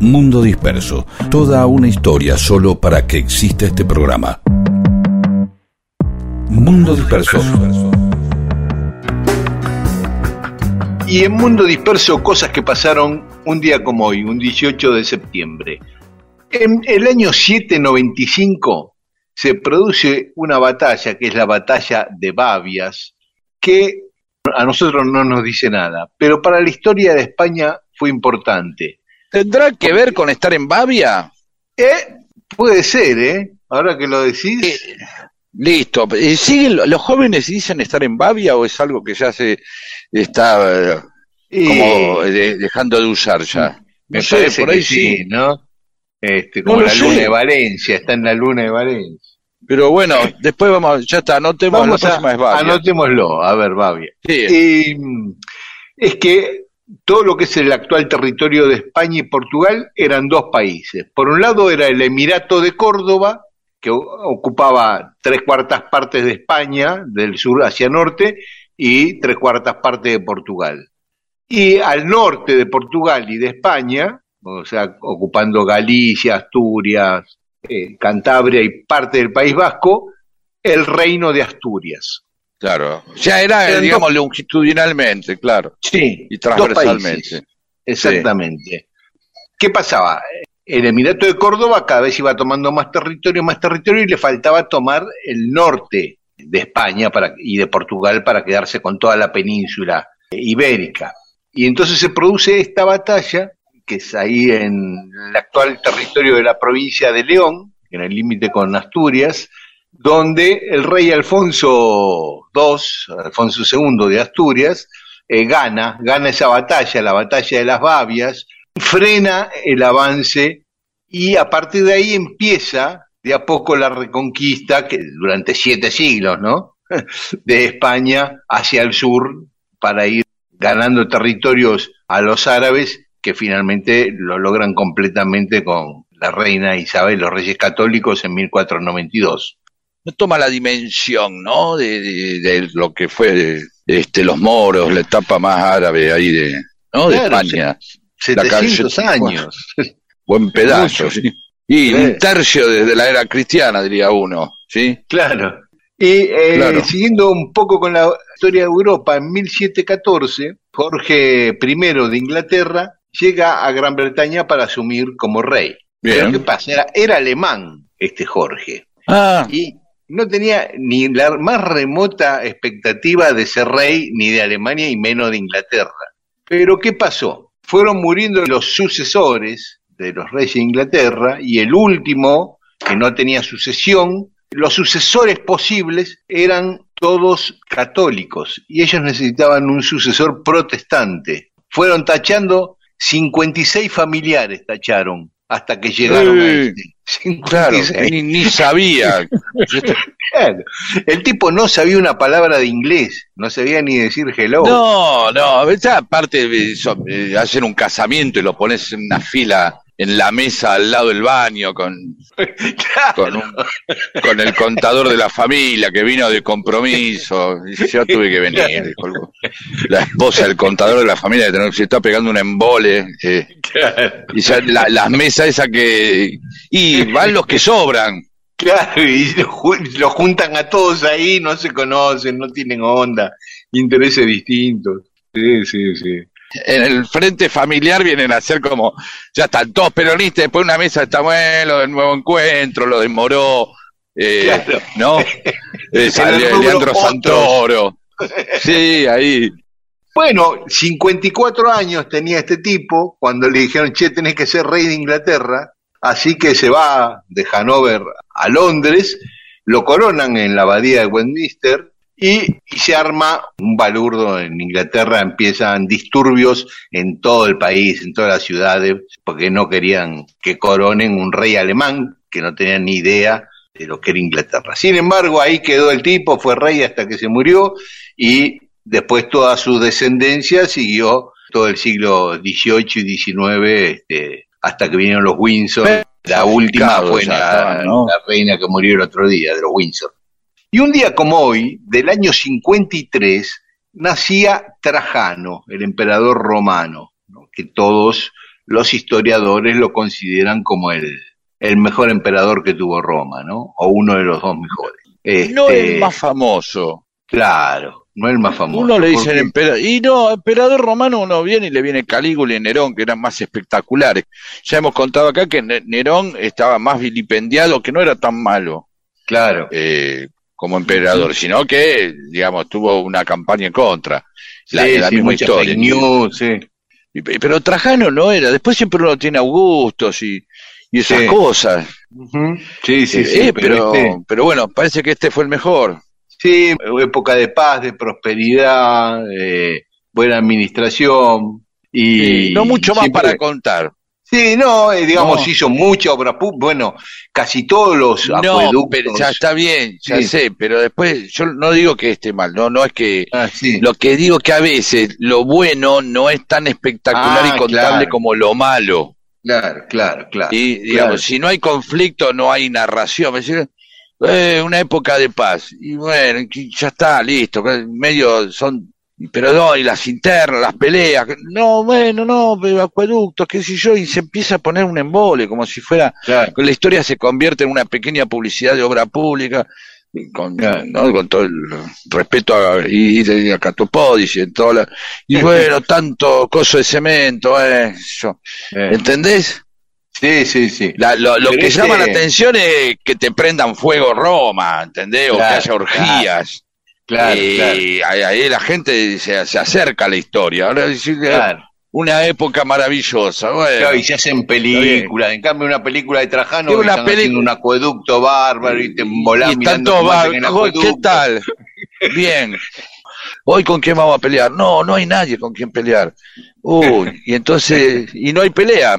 Mundo Disperso, toda una historia solo para que exista este programa. Mundo Disperso. Y en Mundo Disperso, cosas que pasaron un día como hoy, un 18 de septiembre. En el año 795 se produce una batalla, que es la batalla de Bavias, que a nosotros no nos dice nada, pero para la historia de España fue importante. ¿Tendrá que ver con estar en Bavia? Eh, puede ser, ¿eh? Ahora que lo decís. Listo. Eh, ¿Siguen lo- los jóvenes dicen estar en Bavia o es algo que ya se está eh, como de- dejando de usar ya? me No sé, por ahí sí, sí. ¿no? Este, como la sé. luna de Valencia, está en la luna de Valencia. Pero bueno, después vamos, ya está, anotemos, Vamos la a, próxima es Bavia. anotémoslo, a ver, Bavia. Sí. Es que todo lo que es el actual territorio de España y Portugal eran dos países. Por un lado era el Emirato de Córdoba, que ocupaba tres cuartas partes de España, del sur hacia norte, y tres cuartas partes de Portugal. Y al norte de Portugal y de España, o sea, ocupando Galicia, Asturias, eh, Cantabria y parte del País Vasco, el reino de Asturias. Claro. Ya era, digamos, longitudinalmente, claro. Sí, Y transversalmente. Exactamente. ¿Qué pasaba? el Emirato de Córdoba cada vez iba tomando más territorio, más territorio y le faltaba tomar el norte de España para, y de Portugal para quedarse con toda la península ibérica. Y entonces se produce esta batalla, que es ahí en el actual territorio de la provincia de León, en el límite con Asturias, donde el rey Alfonso II, Alfonso II de Asturias, eh, gana, gana esa batalla, la batalla de las Bavias, frena el avance y a partir de ahí empieza de a poco la reconquista, que durante siete siglos, ¿no? De España hacia el sur para ir ganando territorios a los árabes que finalmente lo logran completamente con la reina Isabel, los reyes católicos en 1492. No toma la dimensión, ¿no? De, de- de lo que fue este, los moros, la etapa más árabe ahí de, ¿no? de Claro, España. 700 calle- años. Buen pedazo, Mucho. ¿sí? Y un tercio desde la era cristiana, diría uno, ¿sí? Claro. Y eh, Claro. siguiendo un poco con la historia de Europa, en 1714, Jorge I de Inglaterra llega a Gran Bretaña para asumir como rey. Pero ¿qué pasa? Era, era alemán este Jorge. Ah, Y no tenía ni la más remota expectativa de ser rey ni de Alemania y menos de Inglaterra. Pero ¿qué pasó? Fueron muriendo los sucesores de los reyes de Inglaterra y el último, que no tenía sucesión, los sucesores posibles eran todos católicos y ellos necesitaban un sucesor protestante. Fueron tachando 56 familiares, tacharon, hasta que llegaron a Sí. este. claro, 56. ni, ni sabía. Claro. El tipo no sabía una palabra de inglés, no sabía ni decir hello. No, no, ya aparte de eso, eh, hacen un casamiento y lo pones en una fila en la mesa al lado del baño con, Claro. con, un- con el contador de la familia que vino de compromiso. Yo tuve que venir. La esposa del contador de la familia que se está pegando un embole. eh, y ya la- las mesas esas que... Y van los que sobran. Claro, y lo, ju- lo juntan a todos ahí, no se conocen, no tienen onda, intereses distintos. Sí, sí, sí. En el frente familiar vienen a ser como, ya están todos peronistas, después una mesa está bueno, del nuevo encuentro, lo de Moró, eh, Claro. ¿no? Eh, el rubro Leandro otros. Santoro. Sí, ahí. Bueno, 54 años tenía este tipo cuando le dijeron, che, tenés que ser rey de Inglaterra, así que se va de Hanover a Londres, lo coronan en la abadía de Westminster y, y se arma un balurdo en Inglaterra, empiezan disturbios en todo el país, en todas las ciudades, porque no querían que coronen un rey alemán que no tenían ni idea de lo que era Inglaterra. Sin embargo, ahí quedó el tipo, fue rey hasta que se murió y después toda su descendencia siguió todo el siglo XVIII y XIX este, hasta que vinieron los Windsor. La última fue la, la reina que murió el otro día, de los Windsor. Y un día como hoy, del año 53, nacía Trajano, el emperador romano, ¿no? que todos los historiadores lo consideran como el, el mejor emperador que tuvo Roma, ¿no? O uno de los dos mejores. No Este, el más famoso. Claro, no el más famoso. Uno le dicen porque- emperador. Y no, emperador romano uno viene y le viene Calígula y Nerón, que eran más espectaculares. Ya hemos contado acá que Ne- Nerón estaba más vilipendiado, que no era tan malo. Claro. eh, como emperador, sino que, digamos, tuvo una campaña en contra. La, Sí, la sí, misma historia. news, sí. Pero Trajano no era. Después siempre uno tiene Augustos y, y esas cosas. Ujú. Sí, sí, Eh, sí. eh, pero, este- pero bueno, parece que este fue el mejor. sí, época de paz, de prosperidad, de buena administración. Y no mucho más siempre- para contar. Sí, no, eh, digamos, No. hizo mucha obra pública. Bueno, casi todos los No, acueductos. pero ya está bien, ya Sí. sé, pero después yo no digo que esté mal, no, no es que Ah, sí. lo que digo que a veces lo bueno no es tan espectacular Ah, y contable claro. como lo malo. Claro, claro, claro. Y digamos, Claro. si no hay conflicto, no hay narración. Me decían, eh, una época de paz. Y bueno, ya está, listo. Medio son, pero no, y las internas, las peleas. No, bueno, no, acueductos, qué sé yo, y se empieza a poner un embole, como si fuera, Claro. la historia se convierte en una pequeña publicidad de obra pública. Con, Claro. ¿no? con todo el respeto a, y, y a Catopodis y en toda la, y bueno, tanto coso de cemento, eh, yo, Eh, ¿entendés? Sí, sí, sí. La- lo que llama la atención es que te prendan fuego Roma, ¿entendés? O que haya orgías. Claro, y claro. ahí, la gente se, se acerca a la historia. Ahora decir, Claro. una época maravillosa. Bueno, Claro, y se hacen películas. En cambio, una película de Trajano, una están haciendo un acueducto bárbaro y te volás y mirando el. ¿Qué tal? Bien. Hoy con quién vamos a pelear? No, no hay nadie con quien pelear. Uy, y entonces, y no hay pelea.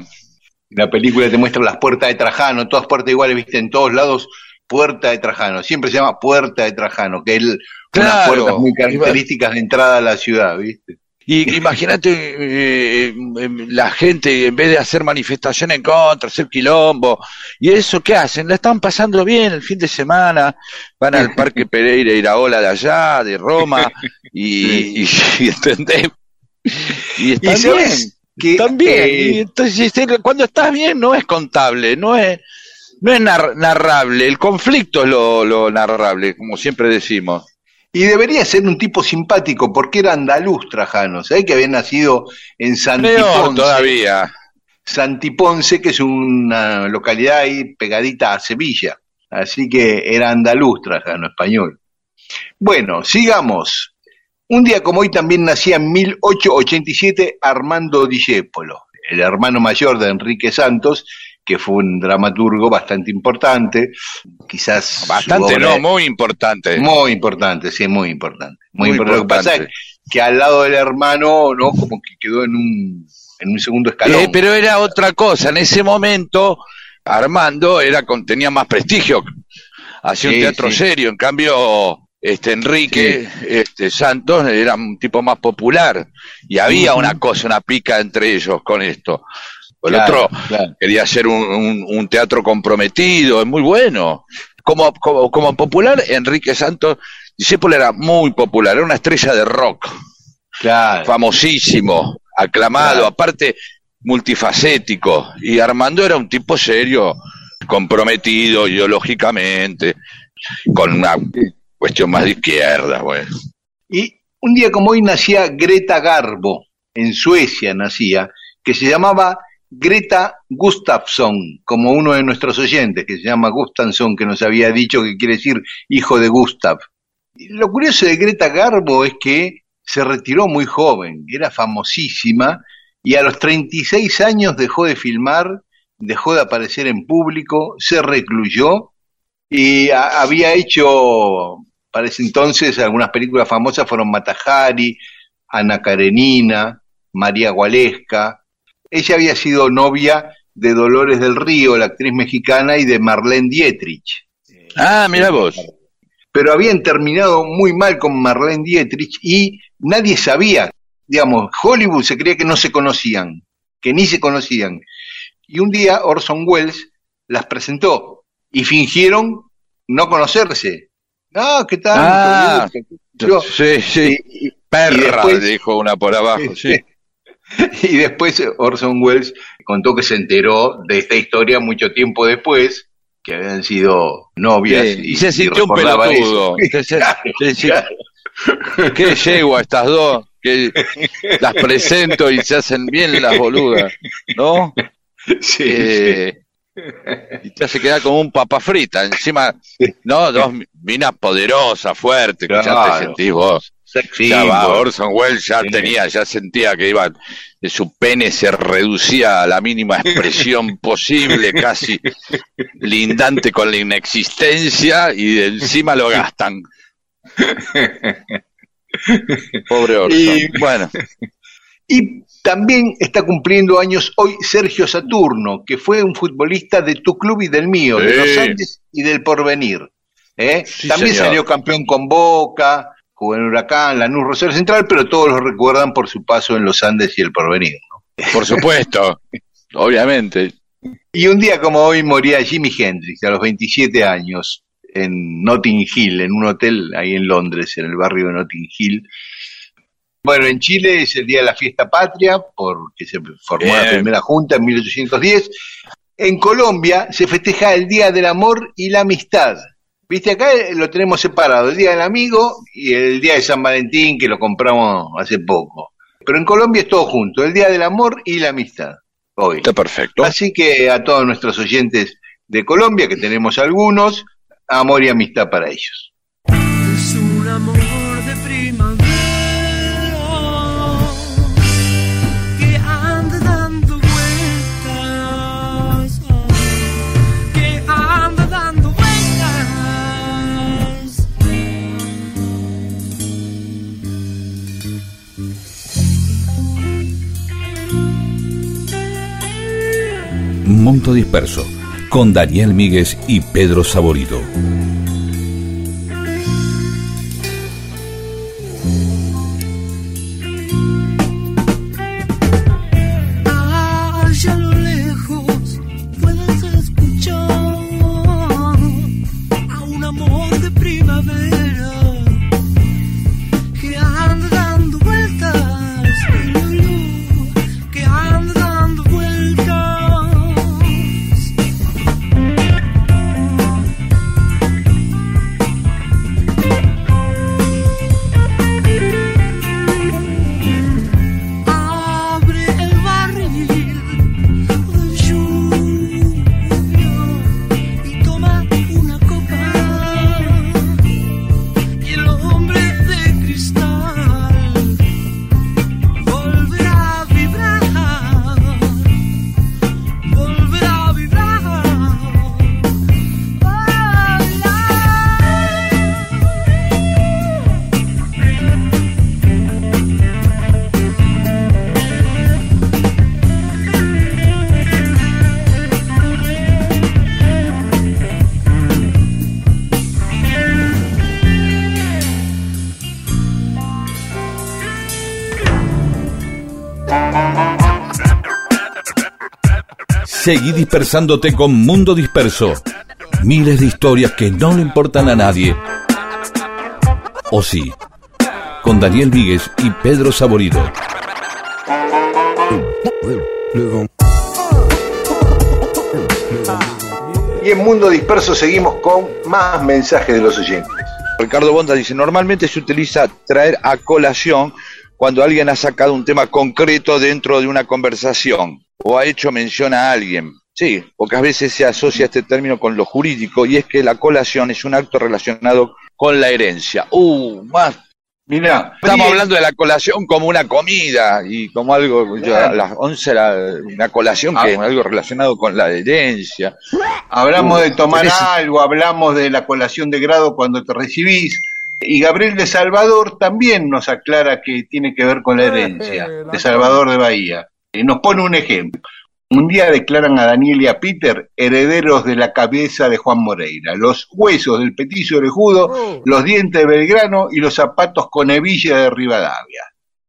La película te muestra las puertas de Trajano, todas puertas iguales, viste, en todos lados, puerta de Trajano. Siempre se llama puerta de Trajano, que es el- unas Claro. puertas muy características de entrada a la ciudad, viste. Y imagínate eh, em, la gente, en vez de hacer manifestación en contra, hacer quilombo, y eso, ¿qué hacen? La están pasando bien el fin de semana, van al Parque Pereira Iraola de allá, de Roma, y, y, y ¿entendés? Y están Y bien, sabes que, están bien. eh, Y entonces, eh, cuando estás bien, no es contable, no es, no es nar- narrable, el conflicto es lo, lo narrable, como siempre decimos. Y debería ser un tipo simpático, porque era andaluz Trajano. ¿Sabés que había nacido en Santiponce? todavía. Santiponce, que es una localidad ahí pegadita a Sevilla. Así que era andaluz Trajano, español. Bueno, sigamos. Un día como hoy también nacía en 1887 Armando Discépolo, el hermano mayor de Enrique Santos, que fue un dramaturgo bastante importante, quizás Bastante, no, muy importante. muy importante, sí, muy importante. Muy, Muy importante. Lo que pasa es que al lado del hermano, ¿no? Como que quedó en un, en un segundo escalón. Eh, pero era otra cosa. En ese momento, Armando era con, tenía más prestigio. Hacía un teatro sí. serio. En cambio, este Enrique este, Santos era un tipo más popular. Y había una cosa, una pica entre ellos con esto. El Claro, otro claro. quería hacer un, un- un teatro comprometido, es muy bueno. Como, como, como popular, Enrique Santos, Discípulo era muy popular, era una estrella de rock Claro. famosísimo, aclamado, aparte multifacético. Y Armando era un tipo serio, comprometido ideológicamente, con una cuestión más de izquierda, bueno. Y un día como hoy nacía Greta Garbo, en Suecia nacía, que se llamaba Greta Gustafsson, como uno de nuestros oyentes, que se llama Gustafsson, que nos había dicho que quiere decir hijo de Gustav. Lo curioso de Greta Garbo es que se retiró muy joven, era famosísima, y a los 36 años dejó de filmar, dejó de aparecer en público, se recluyó y había hecho, para ese entonces, algunas películas famosas fueron Matajari, Ana Karenina, María Gualesca. Ella había sido novia de Dolores del Río, la actriz mexicana, y de Marlene Dietrich. Ah, mira vos. Pero habían terminado muy mal con Marlene Dietrich y nadie sabía. Digamos, Hollywood se creía que no se conocían, que ni se conocían. Y un día Orson Welles las presentó y fingieron no conocerse. No, ¿qué tal? Ah, Yo- sí, sí. y- y- Perra, después- dijo una por abajo, sí. y después Orson Welles contó que se enteró de esta historia mucho tiempo después, que habían sido novias. Sí, y, y se y sintió un recordaba pelotudo. Se- se-. Qué yegua estas dos, que las presento y se hacen bien las boludas, ¿no? Sí, Eh, y te hace quedar como un papa frita, encima, ¿no? Dos minas poderosas, fuertes, que ya te sentís vos. Sí, ya va, bueno. Orson Welles ya Sí. tenía, ya sentía que iba, su pene se reducía a la mínima expresión posible, casi lindante con la inexistencia, y de encima lo gastan. Pobre Orson. Y- Bueno, Y también está cumpliendo años hoy Sergio Saturno, que fue un futbolista de tu club y del mío, de los Andes y del Porvenir. ¿eh? Sí, también señor. salió campeón con Boca, jugó en Huracán, Lanús, Rosario Central, pero todos lo recuerdan por su paso en los Andes y el Porvenir. ¿no? por supuesto, obviamente. Y un día como hoy moría Jimi Hendrix, a los 27 años, en Notting Hill, en un hotel ahí en Londres, en el barrio de Notting Hill. Bueno, en Chile es el Día de la Fiesta Patria, porque se formó la primera junta en 1810. En Colombia se festeja el Día del Amor y la Amistad. Viste, acá lo tenemos separado, el Día del Amigo y el Día de San Valentín, que lo compramos hace poco. Pero en Colombia es todo junto, el Día del Amor y la Amistad. hoy. Está perfecto. Así que a todos nuestros oyentes de Colombia, que tenemos algunos, amor y amistad para ellos. Mundo Disperso, con Daniel Míguez y Pedro Saborido. Seguí dispersándote con Mundo Disperso. Miles de historias que no le importan a nadie. O sí, con Daniel Víguez y Pedro Saborido. Y en Mundo Disperso seguimos con más mensajes de los oyentes. Ricardo Bonda dice, normalmente se utiliza traer a colación cuando alguien ha sacado un tema concreto dentro de una conversación o ha hecho mención a alguien. Sí, pocas veces se asocia este término con lo jurídico y es que la colación es un acto relacionado con la herencia. Uh, más. Mirá, Estamos hablando de la colación como una comida y como algo, yo, a las 11 era una colación que es algo relacionado con la herencia. Hablamos Uh, de tomar tenés- algo, hablamos de la colación de grado cuando te recibís. Y Gabriel de Salvador también nos aclara que tiene que ver con la herencia, de Salvador de Bahía. Y nos pone un ejemplo. Un día declaran a Daniel y a Peter herederos de la cabeza de Juan Moreira, los huesos del petiso orejudo, los dientes de Belgrano y los zapatos con hebilla de Rivadavia.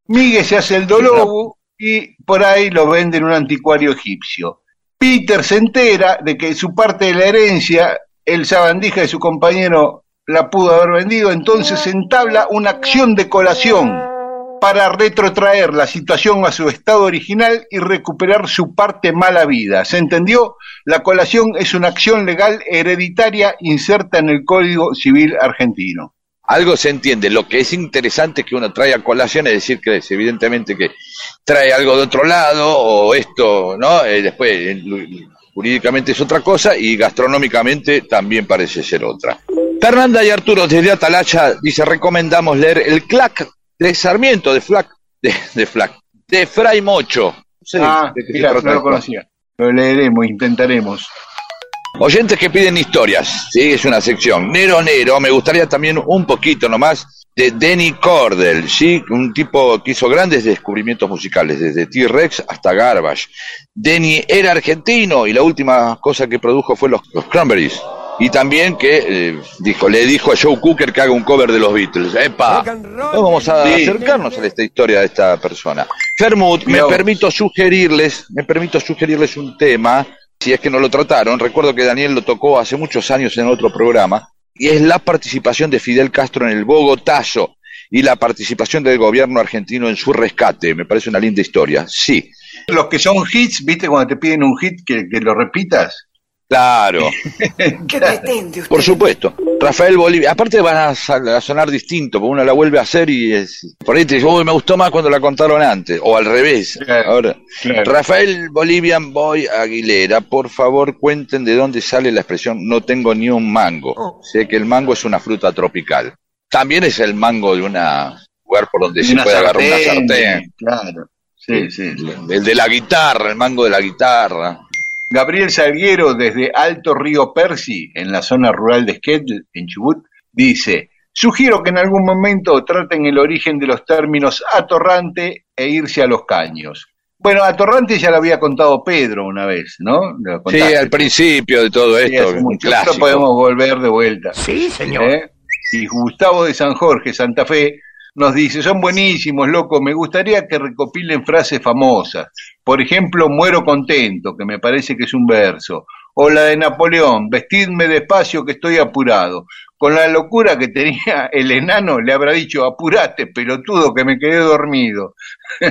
Miguel se hace el dolobo y por ahí lo vende en un anticuario egipcio. Peter se entera de que su parte de la herencia, el sabandija de su compañero la pudo haber vendido, entonces entabla una acción de colación para retrotraer la situación a su estado original y recuperar su parte mala vida. ¿Se entendió? La colación es una acción legal hereditaria inserta en el Código Civil argentino. algo se entiende. Lo que es interesante es que uno trae a colación, es decir, que evidentemente que trae algo de otro lado, o esto, ¿no? Eh, después, eh, jurídicamente es otra cosa, y gastronómicamente también parece ser otra. Fernanda y Arturo desde Atalacha dice, recomendamos leer el CLAC de Sarmiento, de FLAC, de, de FLAC, de Fray Mocho. Ah, de trata no lo conocía. Lo leeremos, intentaremos. Oyentes que piden historias, sí, es una sección. Nero Nero, me gustaría también un poquito nomás de Denny Cordell, sí, un tipo que hizo grandes descubrimientos musicales, desde T-Rex hasta Garbage. Denny era argentino y la última cosa que produjo fue los, los Cranberries. Y también que eh, dijo, le dijo a Joe Cooker que haga un cover de los Beatles. ¡Epa! Vamos a Sí. acercarnos a esta historia de esta persona. Fermut, me permito sugerirles, me permito sugerirles un tema, si es que no lo trataron. Recuerdo que Daniel lo tocó hace muchos años en otro programa, y es la participación de Fidel Castro en el Bogotazo y la participación del gobierno argentino en su rescate. Me parece una linda historia. Sí, Los que son hits, ¿viste? Cuando te piden un hit que, que lo repitas. Claro, ¿Qué pretende usted? por supuesto. Rafael Bolivia, aparte van a, sonar distinto, porque uno la vuelve a hacer y es. Por ahí te dice, uy, me gustó más cuando la contaron antes, o al revés. Claro, Ahora, claro. Rafael Bolivian Boy Aguilera, por favor cuenten de dónde sale la expresión no tengo ni un mango. Oh. Sé que el mango es una fruta tropical. También es el mango de una lugar por donde se puede agarrar una sartén, sartén. Claro. Sí, sí. El de la guitarra, el mango de la guitarra. Gabriel Salguero, desde Alto Río Percy, en la zona rural de Esquel, en Chubut, dice: Sugiero que en algún momento traten el origen de los términos atorrante e irse a los caños. Bueno, atorrante ya lo había contado Pedro una vez, ¿no? Sí, al principio de todo Sí, esto. Pero podemos volver de vuelta. Sí, señor. ¿Eh? Y Gustavo de San Jorge, Santa Fe, nos dice, son buenísimos, loco, me gustaría que recopilen frases famosas. Por ejemplo, muero contento, que me parece que es un verso. O la de Napoleón, vestidme despacio que estoy apurado. Con la locura que tenía el enano, le habrá dicho, apurate, pelotudo, que me quedé dormido.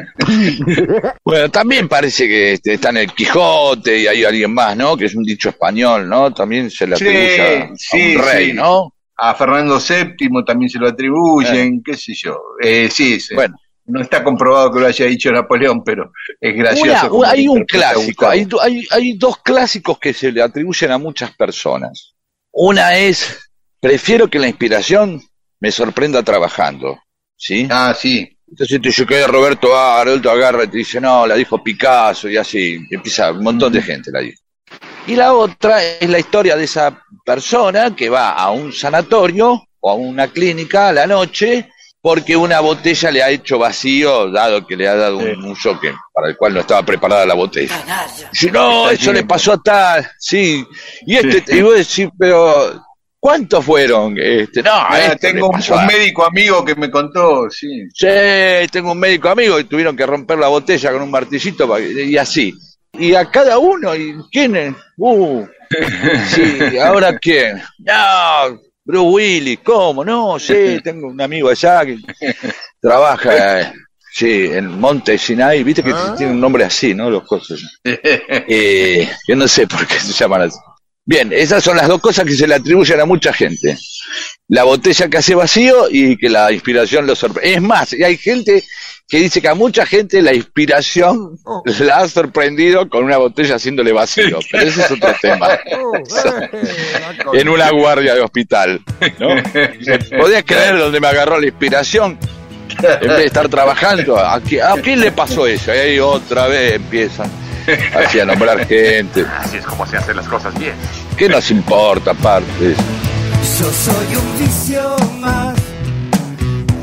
Bueno, también parece que este, está en el Quijote y hay alguien más, ¿no? Que es un dicho español, ¿no? También se le Sí, atribuye a- a, sí, un rey, sí. ¿no? A Fernando VII también se lo atribuyen, qué sé yo. Eh, sí, sí. Bueno. No está comprobado que lo haya dicho Napoleón, pero es gracioso. Una- hay un clásico, hay, do- hay, hay dos clásicos que se le atribuyen a muchas personas. Una es, prefiero que la inspiración me sorprenda trabajando, ¿sí? Ah, sí. Entonces te dice que Roberto Aroldo agarra y te dice, no, la dijo Picasso y así, y empieza un montón de gente la dice. Y la otra es la historia de esa persona que va a un sanatorio o a una clínica a la noche porque una botella le ha hecho vacío, dado que le ha dado un uso que, para el cual no estaba preparada la botella. Si no, Está eso le pasó a tal, sí. Y este, y vos decís, pero, ¿cuántos fueron? Este, no, Ah, este tengo un, a- médico amigo que me contó, sí. Sí, tengo un médico amigo y tuvieron que romper la botella con un martillito y así. Y a cada uno, ¿y quién es? Uh, sí, ¿ahora quién? No, Bruce Willis, ¿cómo? No, sí, tengo un amigo allá que trabaja, eh, sí, en Monte Sinai, viste que tiene un nombre así, ¿no? Los cosas. Eh, yo no sé por qué se llaman así. Bien, esas son las dos cosas que se le atribuyen a mucha gente. La botella que hace vacío y que la inspiración lo sorprende. Es más, y hay gente que dice que a mucha gente la inspiración la ha sorprendido con una botella haciéndole vacío. Pero ese es otro tema. en una guardia de hospital. ¿no? ¿Podías creer dónde me agarró la inspiración? En vez de estar trabajando, ¿a, qui- a quién le pasó eso? Y ahí otra vez empiezan así a nombrar gente. Así es como se hacen las cosas bien. ¿Qué nos importa aparte? Yo soy un vicio más.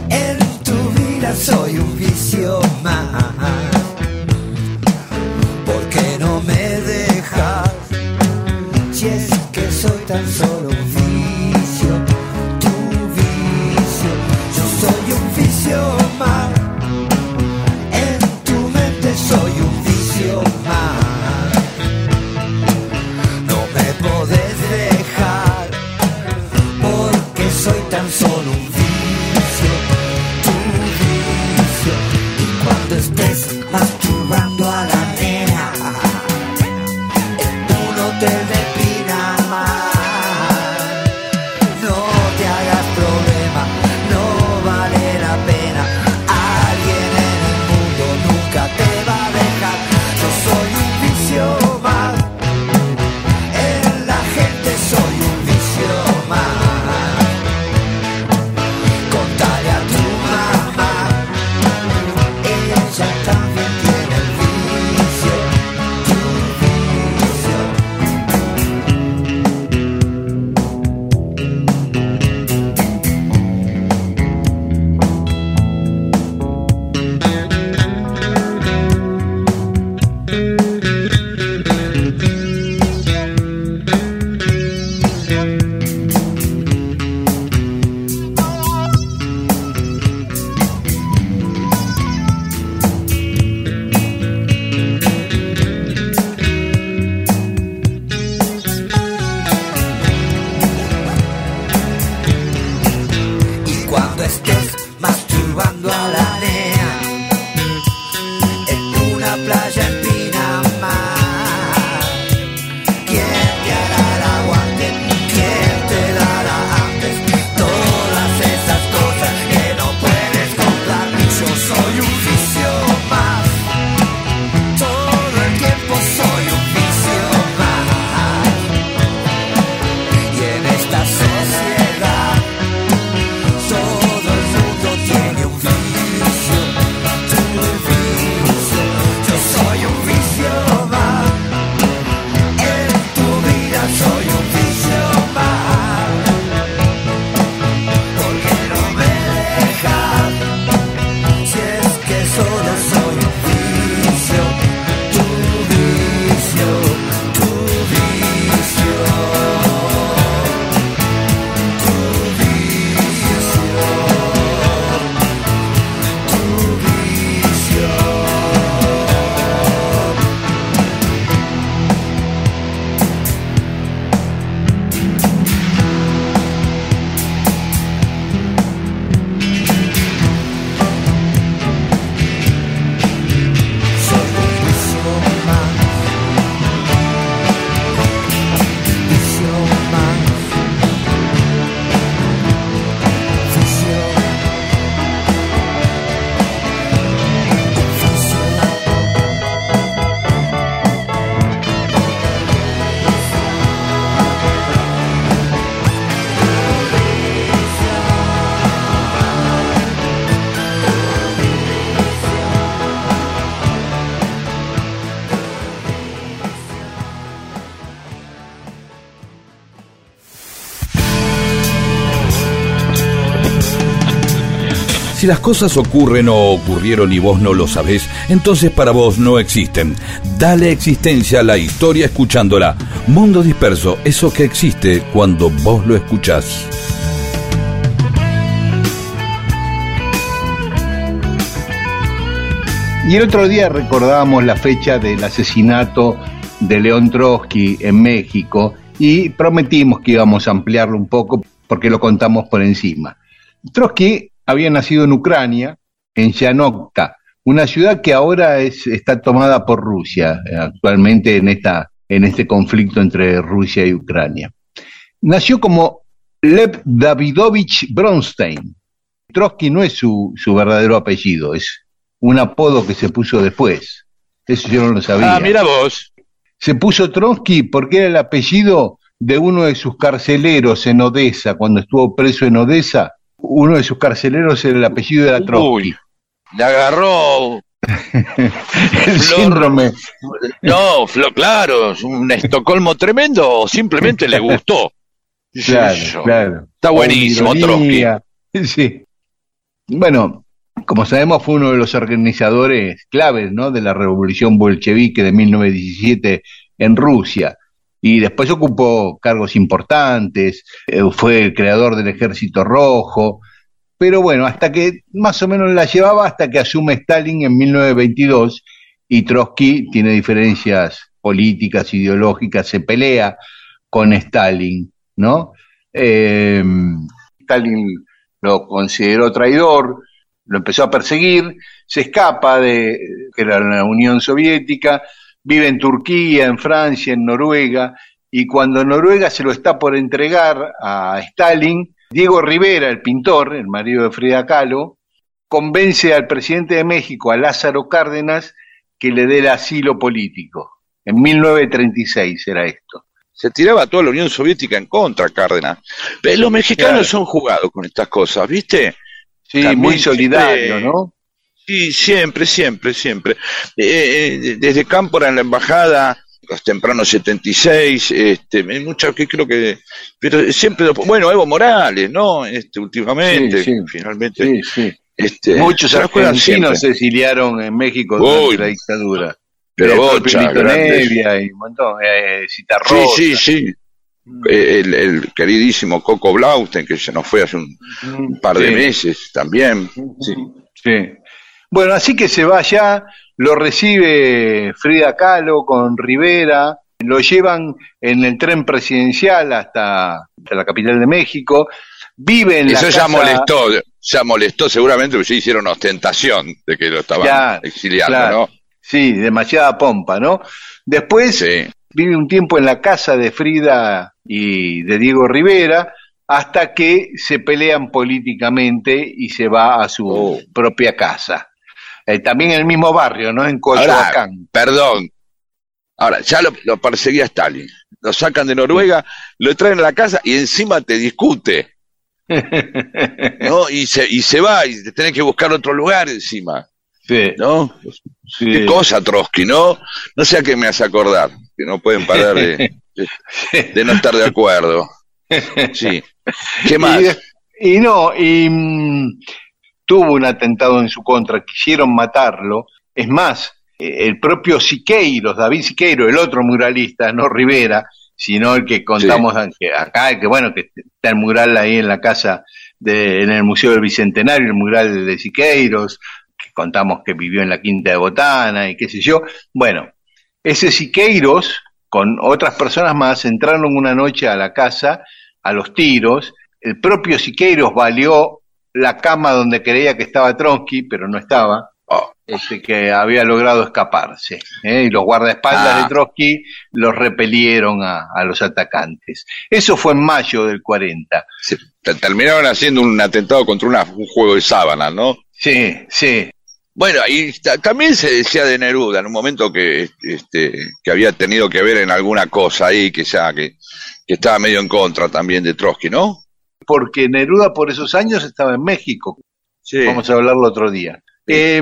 En tu vida soy un vicio más. ¿Por qué no me dejas? Si es que soy tan solo un vicio, tu vicio. Yo soy un vicio las cosas ocurren o ocurrieron y vos no lo sabés, entonces para vos no existen. Dale existencia a la historia escuchándola. Mundo disperso, eso que existe cuando vos lo escuchás. Y el otro día recordábamos la fecha del asesinato de León Trotsky en México y prometimos que íbamos a ampliarlo un poco porque lo contamos por encima. Trotsky había nacido en Ucrania, en Yanovka, una ciudad que ahora es, está tomada por Rusia, eh, actualmente en, esta, en este conflicto entre Rusia y Ucrania. Nació como Lev Davidovich Bronstein. Trotsky no es su, su verdadero apellido, es un apodo que se puso después. Eso yo no lo sabía. Ah, mira vos. Se puso Trotsky porque era el apellido de uno de sus carceleros en Odessa, cuando estuvo preso en Odessa. Uno de sus carceleros era el apellido de la Trotsky. Uy, le agarró. el síndrome. No, claro, es un Estocolmo tremendo simplemente le gustó. Claro, yo. claro. Está buenísimo, Trotsky. Sí. Bueno, como sabemos, fue uno de los organizadores claves ¿no? de la revolución bolchevique de 1917 en Rusia. Y después ocupó cargos importantes, eh, fue el creador del Ejército Rojo, pero bueno, hasta que más o menos la llevaba hasta que asume Stalin en 1922 y Trotsky tiene diferencias políticas, ideológicas, se pelea con Stalin, ¿no? Eh, Stalin lo consideró traidor, lo empezó a perseguir, se escapa de que era la Unión Soviética, vive en Turquía, en Francia, en Noruega, y cuando Noruega se lo está por entregar a Stalin, Diego Rivera, el pintor, el marido de Frida Kahlo, convence al presidente de México, a Lázaro Cárdenas, que le dé el asilo político. En 1936 era esto. Se tiraba toda la Unión Soviética en contra, Cárdenas. Pero los mexicanos Claro. son jugados con estas cosas, ¿viste? Sí, También muy solidario, siempre- ¿no? Sí, siempre, siempre, siempre. Eh, eh, desde Cámpora en la embajada, los tempranos 76, este, hay muchas que creo que, pero siempre, bueno, Evo Morales, ¿no? Este, últimamente, Sí, sí. finalmente, Sí, sí. este, Muchos argentinos se exiliaron en México durante Uy, la dictadura. pero bocha. Nevia y un montón, eh, Sí, Citarrosa. sí, sí. Eh, El, el queridísimo Coco Blausten, que se nos fue hace un, un par de Sí. meses también. Sí. Sí. Bueno, así que se va allá, lo recibe Frida Kahlo con Rivera, lo llevan en el tren presidencial hasta, hasta la capital de México, vive en Eso la ya casa- molestó, ya molestó seguramente porque ya hicieron ostentación de que lo estaban Ya, exiliando, claro. ¿no? Sí, demasiada pompa, ¿no? Después Sí. vive un tiempo en la casa de Frida y de Diego Rivera hasta que se pelean políticamente y se va a su Oh. propia casa. Eh, también en el mismo barrio, ¿no? En Coyoacán. Perdón. Ahora, ya lo, lo perseguía Stalin. Lo sacan de Noruega, lo traen a la casa y encima te discute, ¿no? Y se, y se va y te tenés que buscar otro lugar encima, Sí, ¿no? sí. Qué cosa, Trotsky, ¿no? No sé a qué me hace acordar, que no pueden parar de, de, de no estar de acuerdo. Sí. ¿Qué más? Y, y no, y mm, tuvo un atentado en su contra, quisieron matarlo. Es más, eh, el propio Siqueiros, David Siqueiro, el otro muralista, no Rivera, sino el que contamos que acá, el que bueno, que está el mural ahí en la casa, de, en el Museo del Bicentenario, el mural de Siqueiros, que contamos que vivió en la Quinta de Botana y qué sé yo. Bueno, ese Siqueiros, con otras personas más, entraron una noche a la casa a los tiros. El propio Siqueiros valió la cama donde creía que estaba Trotsky, pero no estaba, Oh, este, que había logrado escaparse. ¿eh? Y los guardaespaldas Ah. de Trotsky los repelieron a, a los atacantes. Eso fue en mayo del 40. se- te- terminaron haciendo un atentado contra una- un juego de sábanas, ¿no? Sí, sí, Bueno, y ta- también se decía de Neruda en un momento que, este, que había tenido que ver en alguna cosa ahí, que, ya, que, que estaba medio en contra también de Trotsky, ¿no? Porque Neruda por esos años estaba en México. Sí. Vamos a hablarlo otro día. Eh,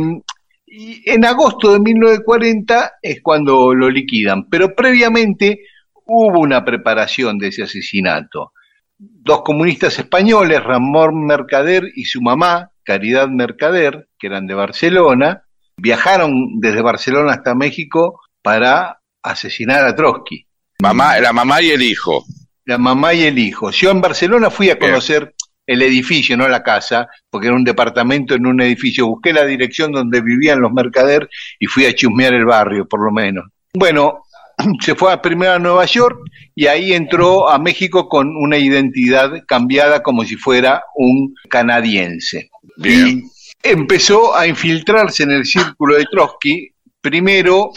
y en agosto de 1940 es cuando lo liquidan, pero previamente hubo una preparación de ese asesinato. dos comunistas españoles, Ramón Mercader y su mamá, Caridad Mercader, que eran de Barcelona, viajaron desde Barcelona hasta México para asesinar a Trotsky. Mamá, la mamá y el hijo. La mamá y el hijo. Yo en Barcelona fui a conocer el edificio, no la casa, porque era un departamento en un edificio. Busqué la dirección donde vivían los mercader y fui a chusmear el barrio, por lo menos. Bueno, se fue a primero a Nueva York y ahí entró a México con una identidad cambiada como si fuera un canadiense. Y empezó a infiltrarse en el círculo de Trotsky, primero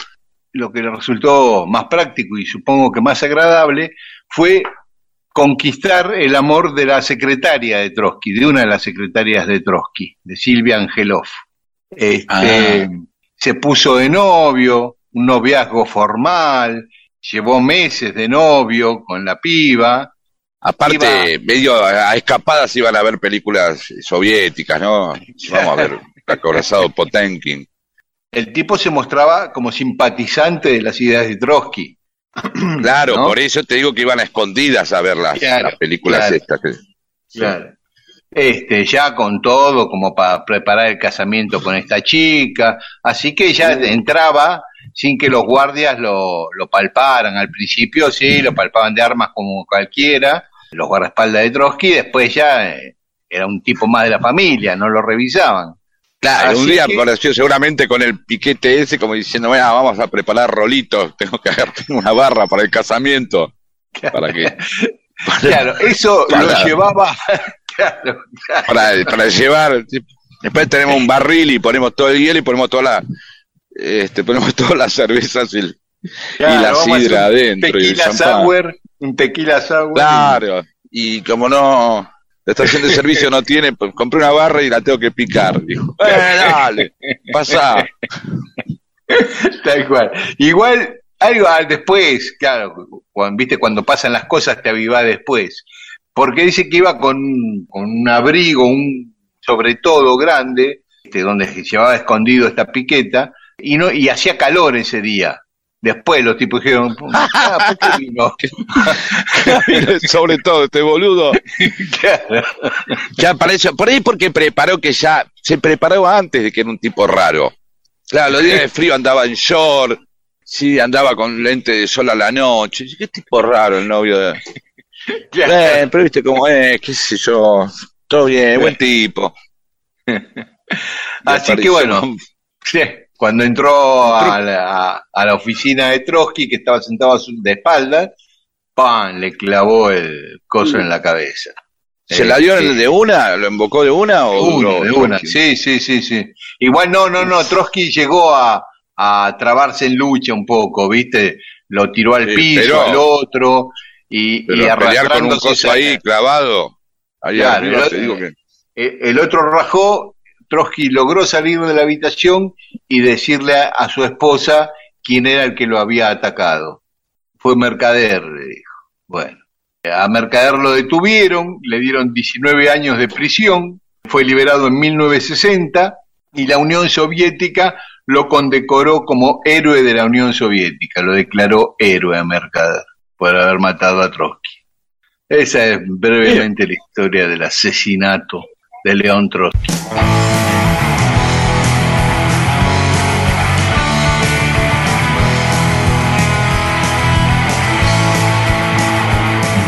lo que le resultó más práctico y supongo que más agradable fue conquistar el amor de la secretaria de Trotsky, de una de las secretarias de Trotsky, de Silvia Angelov. Este, Ah. Se puso de novio, un noviazgo formal, llevó meses de novio con la piba. Aparte, medio a, escapadas iban a ver películas soviéticas, ¿no? Vamos a ver, acorazado Potenkin. El tipo se mostraba como simpatizante de las ideas de Trotsky. Claro, ¿No? por eso te digo que iban a escondidas a ver las, Claro, las películas claro. estas. que- Claro. Este, ya con todo, como para preparar el casamiento con esta chica. Así que ya entraba sin que los guardias lo, lo palparan. Al principio sí, lo palpaban de armas como cualquiera, los guardaespaldas de Trotsky, después ya eh, era un tipo más de la familia, no lo revisaban. Claro, un día que- apareció seguramente con el piquete ese, como diciendo, "Bueno, vamos a preparar rolitos, tengo que agarrar una barra para el casamiento. Para que, Claro, eso Para- lo llevaba. claro, claro. para, para llevar. Después tenemos un barril y ponemos todo el hielo y ponemos toda la, este, ponemos todas las cervezas y, el- Claro, y la hacer sidra adentro y el Tequila sour, un tequila sour. Claro, y como no, la estación de servicio no tiene, pues compré una barra y la tengo que picar. Dijo, eh, dale, pasa. Tal cual. Igual, algo al después, claro, cuando, viste, cuando pasan las cosas te avivás después. Porque dice que iba con, con un abrigo, un sobre todo grande, este, donde se llevaba escondido esta piqueta, y no, y hacía calor ese día. Después los tipos dijeron, ah, ¿por qué vino? Sobre todo este boludo. Claro. Ya apareció, por ahí porque preparó que ya, se preparó antes de que era un tipo raro. Claro, los días de frío andaba en short, sí, andaba con lente de sol a la noche. Qué tipo raro el novio de... Eh, pero viste cómo es, qué sé yo, todo bien, buen tipo. Así que bueno, sí, cuando entró a la, a la oficina de Trotsky, que estaba sentado de espaldas, ¡pam! le clavó el coso en la cabeza. ¿Se la dio Este, de una? ¿Lo invocó de una o una, duró? de una. Sí, sí, sí, sí. Igual no, no, no, Trotsky llegó a, a trabarse en lucha un poco, ¿viste? Lo tiró al Sí, piso, pero- al otro, y, Pero y pelear con un coso ahí clavado, ahí Claro, arriba el- te digo que... Eh, El otro rajó, Trotsky logró salir de la habitación y decirle a, su esposa quién era el que lo había atacado. Fue Mercader, le dijo. Bueno, a Mercader lo detuvieron, le dieron 19 años de prisión, fue liberado en 1960 y la Unión Soviética lo condecoró como héroe de la Unión Soviética, lo declaró héroe a Mercader por haber matado a Trotsky. Esa es brevemente la historia del asesinato de León Trotsky.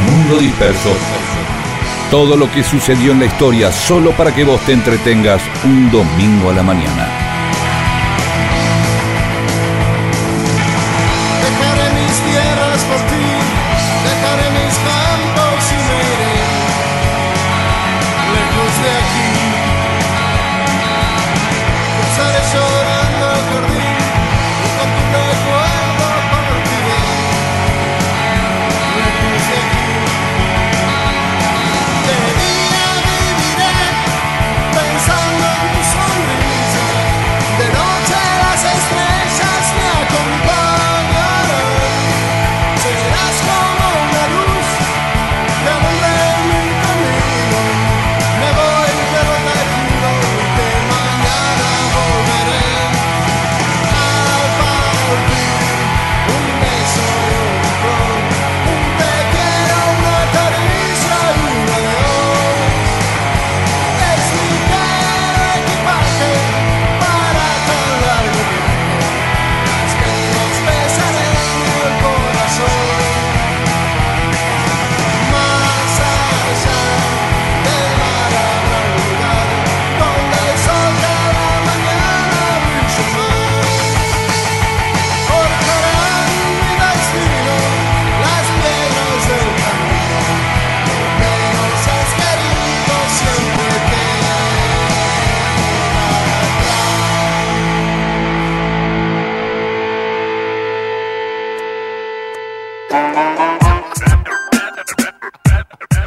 Mundo Disperso. Todo lo que sucedió en la historia solo para que vos te entretengas un domingo a la mañana.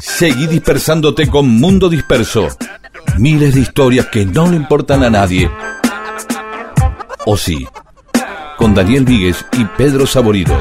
Seguí dispersándote con Mundo Disperso. Miles de historias que no le importan a nadie. O sí, con Daniel Víguez y Pedro Saborido.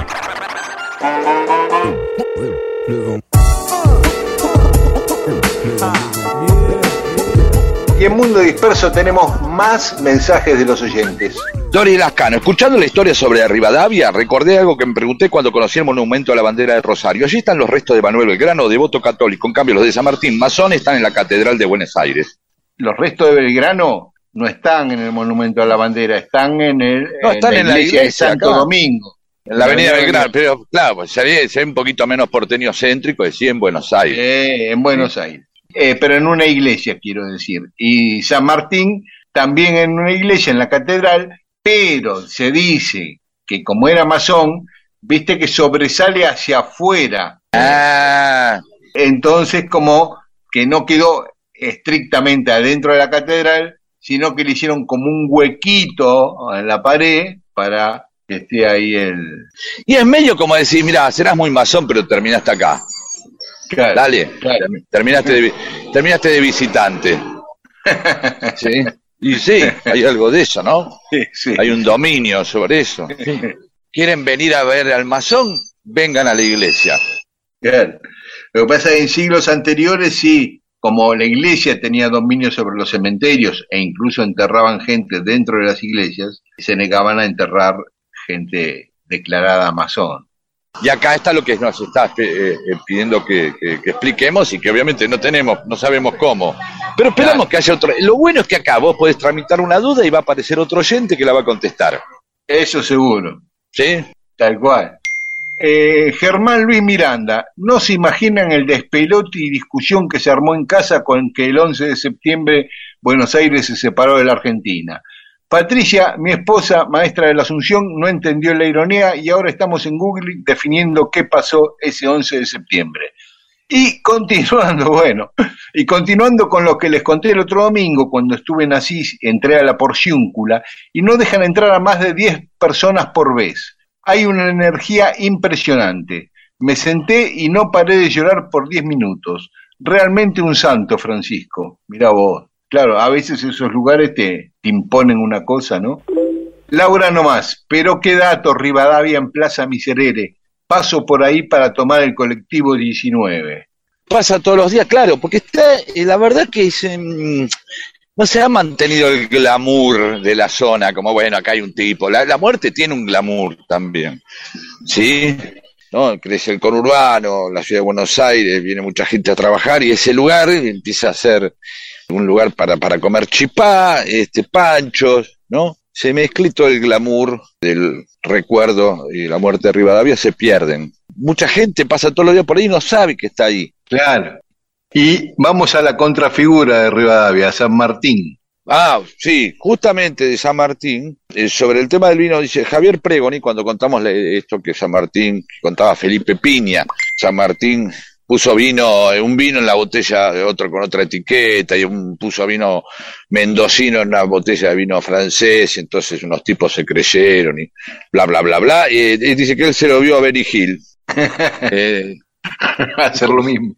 Y en Mundo Disperso tenemos más mensajes de los oyentes. Doris Lascano, escuchando la historia sobre Rivadavia, recordé algo que me pregunté cuando conocí el monumento a la bandera de Rosario. Allí están los restos de Manuel Belgrano, devoto católico. En cambio, los de San Martín, masón, están en la Catedral de Buenos Aires. Los restos de Belgrano no están en el monumento a la bandera, están en, el, No, están en la iglesia de Santo acá. Domingo. En la Avenida Belgrano, pero claro, pues sería, sería un poquito menos porteño céntrico, decía en Buenos Aires. Eh, en Buenos Aires. Eh, pero en una iglesia, quiero decir. Y San Martín también en una iglesia, en la catedral, pero se dice que como era masón, viste que sobresale hacia afuera. Ah, Entonces, como que no quedó estrictamente adentro de la catedral, sino que le hicieron como un huequito en la pared para que esté ahí el... y es medio como decir, mira, serás muy masón, pero terminaste acá. Claro, Dale, claro. termi- terminaste, de, terminaste de visitante. ¿Sí? Y sí, hay algo de eso, ¿no? Sí, sí. Hay un dominio sobre eso. ¿Quieren venir a ver al masón? Vengan a la iglesia. Claro. Lo que pasa es que en siglos anteriores sí, como la iglesia tenía dominio sobre los cementerios e incluso enterraban gente dentro de las iglesias, se negaban a enterrar gente declarada masón. Y acá está lo que nos está eh, eh, pidiendo que, que- que expliquemos y que obviamente no tenemos, no sabemos cómo. Pero esperamos que haya otro. Lo bueno es que acá vos podés tramitar una duda y va a aparecer otro oyente que la va a contestar. Eso seguro, ¿Sí? tal cual. Eh, Germán Luis Miranda, no se imaginan el despelote y discusión que se armó en casa con que el 11 de septiembre Buenos Aires se separó de la Argentina. Patricia, mi esposa, maestra de la Asunción, no entendió la ironía y ahora estamos en Google definiendo qué pasó ese 11 de septiembre. Y continuando, bueno, y continuando con lo que les conté el otro domingo, cuando estuve en Asís, entré a la porciúncula y no dejan entrar a más de 10 personas por vez. Hay una energía impresionante. Me senté y no paré de llorar por 10 minutos. Realmente un santo, Francisco. Mirá vos. Claro, a veces esos lugares te, imponen una cosa, ¿no? Laura no más, pero qué dato, Rivadavia en Plaza Miserere. Paso por ahí para tomar el colectivo 19. Pasa todos los días, claro, porque está, eh, la verdad que se, mm, no se ha mantenido el glamour de la zona, como bueno, acá hay un tipo. La, la muerte tiene un glamour también. ¿Sí? ¿No? Crece el conurbano, la ciudad de Buenos Aires, viene mucha gente a trabajar y ese lugar empieza a ser un lugar para, para comer chipá, este, panchos, ¿no? Se mezcla todo el glamour del recuerdo y la muerte de Rivadavia se pierden. Mucha gente pasa todos los días por ahí y no sabe que está ahí. Claro. Y vamos a la contrafigura de Rivadavia, San Martín. Ah, sí, justamente de San Martín, eh, sobre el tema del vino, dice Javier Pregoni, cuando contamos esto que San Martín, que contaba Felipe Piña, San Martín puso vino, eh, un vino en la botella, otro con otra etiqueta, y un, puso vino mendocino en una botella de vino francés, y entonces unos tipos se creyeron y bla, bla, bla, bla, y, dice que él se lo vio a Benny Hill. Eh, Hacer lo mismo.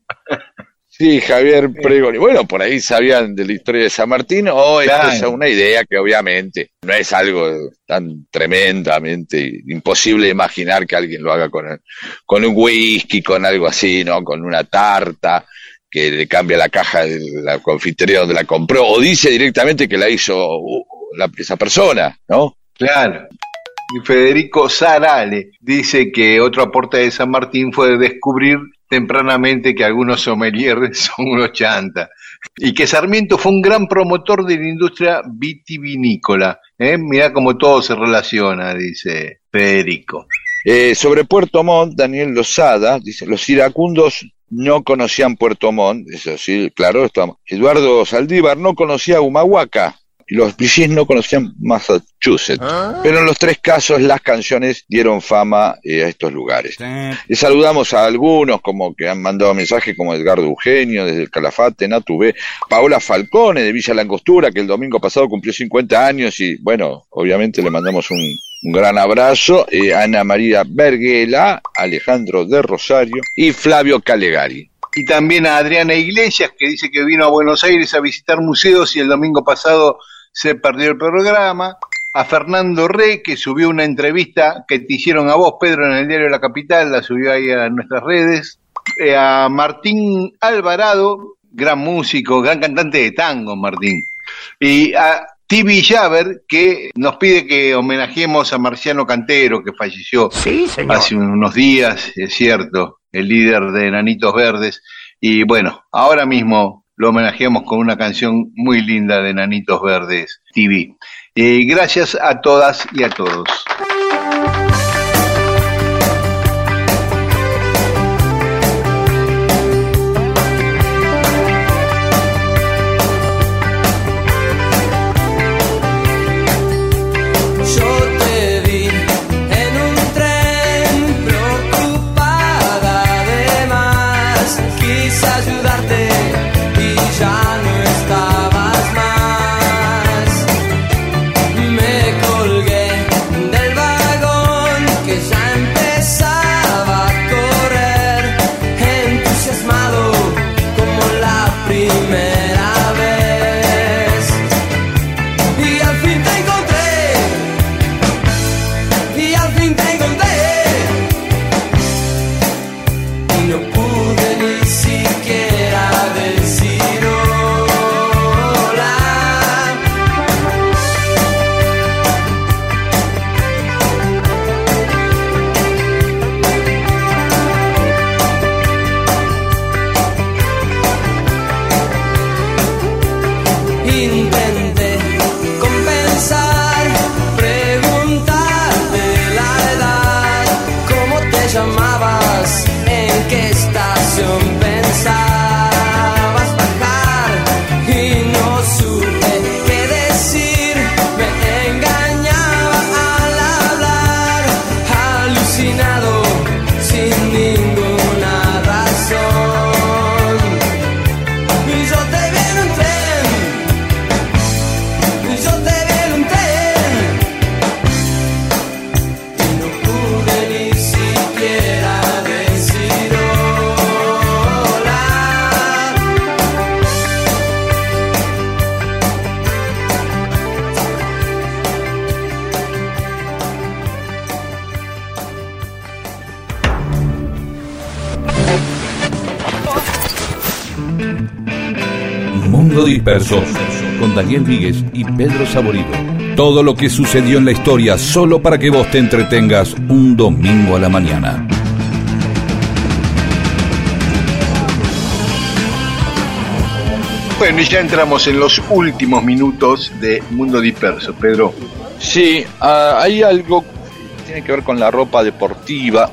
Sí, Javier Pregoni. Bueno, por ahí sabían de la historia de San Martín, o Claro. es una idea que obviamente no es algo tan tremendamente imposible imaginar que alguien lo haga con, con un whisky, con algo así, ¿no? Con una tarta que le cambia la caja de la confitería donde la compró, o dice directamente que la hizo uh, la, esa persona, ¿no? Claro. Y Federico Sarale dice que otro aporte de San Martín fue descubrir tempranamente que algunos sommeliers son unos chanta y que Sarmiento fue un gran promotor de la industria vitivinícola. ¿eh? Mirá cómo todo se relaciona, dice Federico. Eh, sobre Puerto Montt, Daniel Lozada dice, los iracundos no conocían Puerto Montt, eso sí, claro, está. Eduardo Saldívar no conocía Humahuaca, los VGs no conocían Massachusetts. Pero en los tres casos las canciones dieron fama eh, a estos lugares. Y saludamos a algunos como que han mandado mensajes como Edgardo Eugenio desde el Calafate, Natu B, Paola Falcone de Villa Langostura que el domingo pasado cumplió 50 años y bueno, obviamente le mandamos un, Un gran abrazo eh, Ana María Berguela, Alejandro de Rosario y Flavio Calegari. Y también a Adriana Iglesias, que dice que vino a Buenos Aires a visitar museos y el domingo pasado se perdió el programa. A Fernando Re, que subió una entrevista que te hicieron a vos, Pedro, en el diario La Capital, la subió ahí a nuestras redes. Eh, a Martín Alvarado, gran músico, gran cantante de tango, Martín. Y a Tibi Javer, que nos pide que homenajemos a Marciano Cantero, que falleció hace unos días, es cierto, el líder de Enanitos Verdes. Y bueno, ahora mismo lo homenajeamos con una canción muy linda de Enanitos Verdes, TV. Y gracias a todas y a todos. Mundo Disperso, con Daniel Víguez y Pedro Saborido. Todo lo que sucedió en la historia solo para que vos te entretengas un domingo a la mañana. Bueno, y ya entramos en los últimos minutos de Mundo Disperso, Pedro. Sí, ah, hay algo que tiene que ver con la ropa deportiva.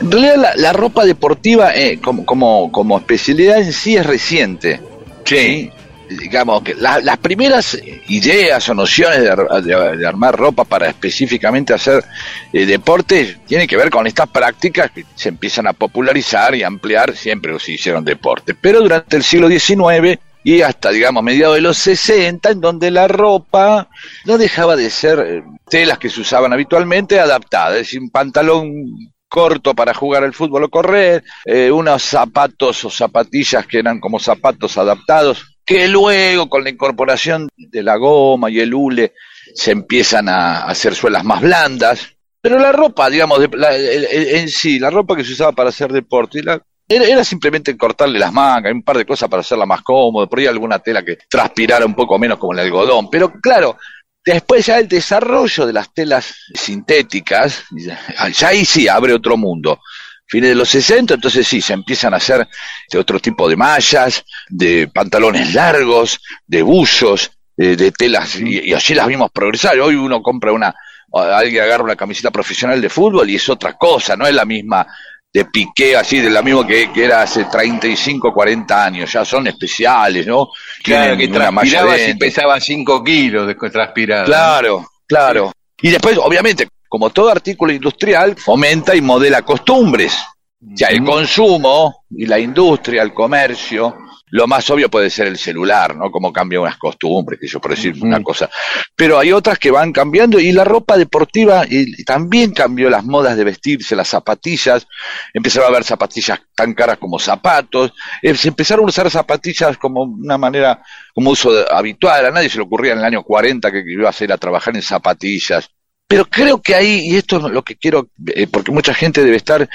En realidad la, la ropa deportiva eh, como, como, como especialidad en sí es reciente. Sí. Digamos que la- las primeras ideas o nociones de, de- de armar ropa para específicamente hacer eh, deporte tienen que ver con estas prácticas que se empiezan a popularizar y ampliar siempre se hicieron deporte. Pero durante el siglo XIX y hasta, digamos, mediados de los 60, en donde la ropa no dejaba de ser eh, telas que se usaban habitualmente adaptadas, es decir, un pantalón corto para jugar al fútbol o correr, eh, unos zapatos o zapatillas que eran como zapatos adaptados, que luego con la incorporación de la goma y el hule se empiezan a hacer suelas más blandas. Pero la ropa, digamos, de- la- en sí, la ropa que se usaba para hacer deporte, era, era simplemente cortarle las mangas, un par de cosas para hacerla más cómoda, por ahí alguna tela que transpirara un poco menos como el algodón. Pero claro, después ya el desarrollo de las telas sintéticas, ya, ya ahí sí abre otro mundo. Fines de los 60, entonces sí, se empiezan a hacer de otro tipo de mallas, de pantalones largos, de buzos, eh, de telas, y, y así las vimos progresar. Hoy uno compra una, alguien agarra una camiseta profesional de fútbol y es otra cosa, no es la misma de piqué así, de la misma que, que era hace 35, 40 años, ya son especiales, ¿no? Claro, que Tienen transpirabas y pesaba 5 kilos de transpirado. Claro, claro. Y después, obviamente, como todo artículo industrial, fomenta y modela costumbres. O sea, el consumo y la industria, el comercio, Lo más obvio puede ser el celular, ¿no? Cómo cambia unas costumbres, que yo por decir una cosa. Pero hay otras que van cambiando y la ropa deportiva y, y también cambió las modas de vestirse, las zapatillas. Empezaron a haber zapatillas tan caras como zapatos. Eh, se empezaron a usar zapatillas como una manera, como uso de- habitual. A nadie se le ocurría en el año 40 que iba a ir a trabajar en zapatillas. Pero creo que ahí, y esto es lo que quiero, eh, porque mucha gente debe estar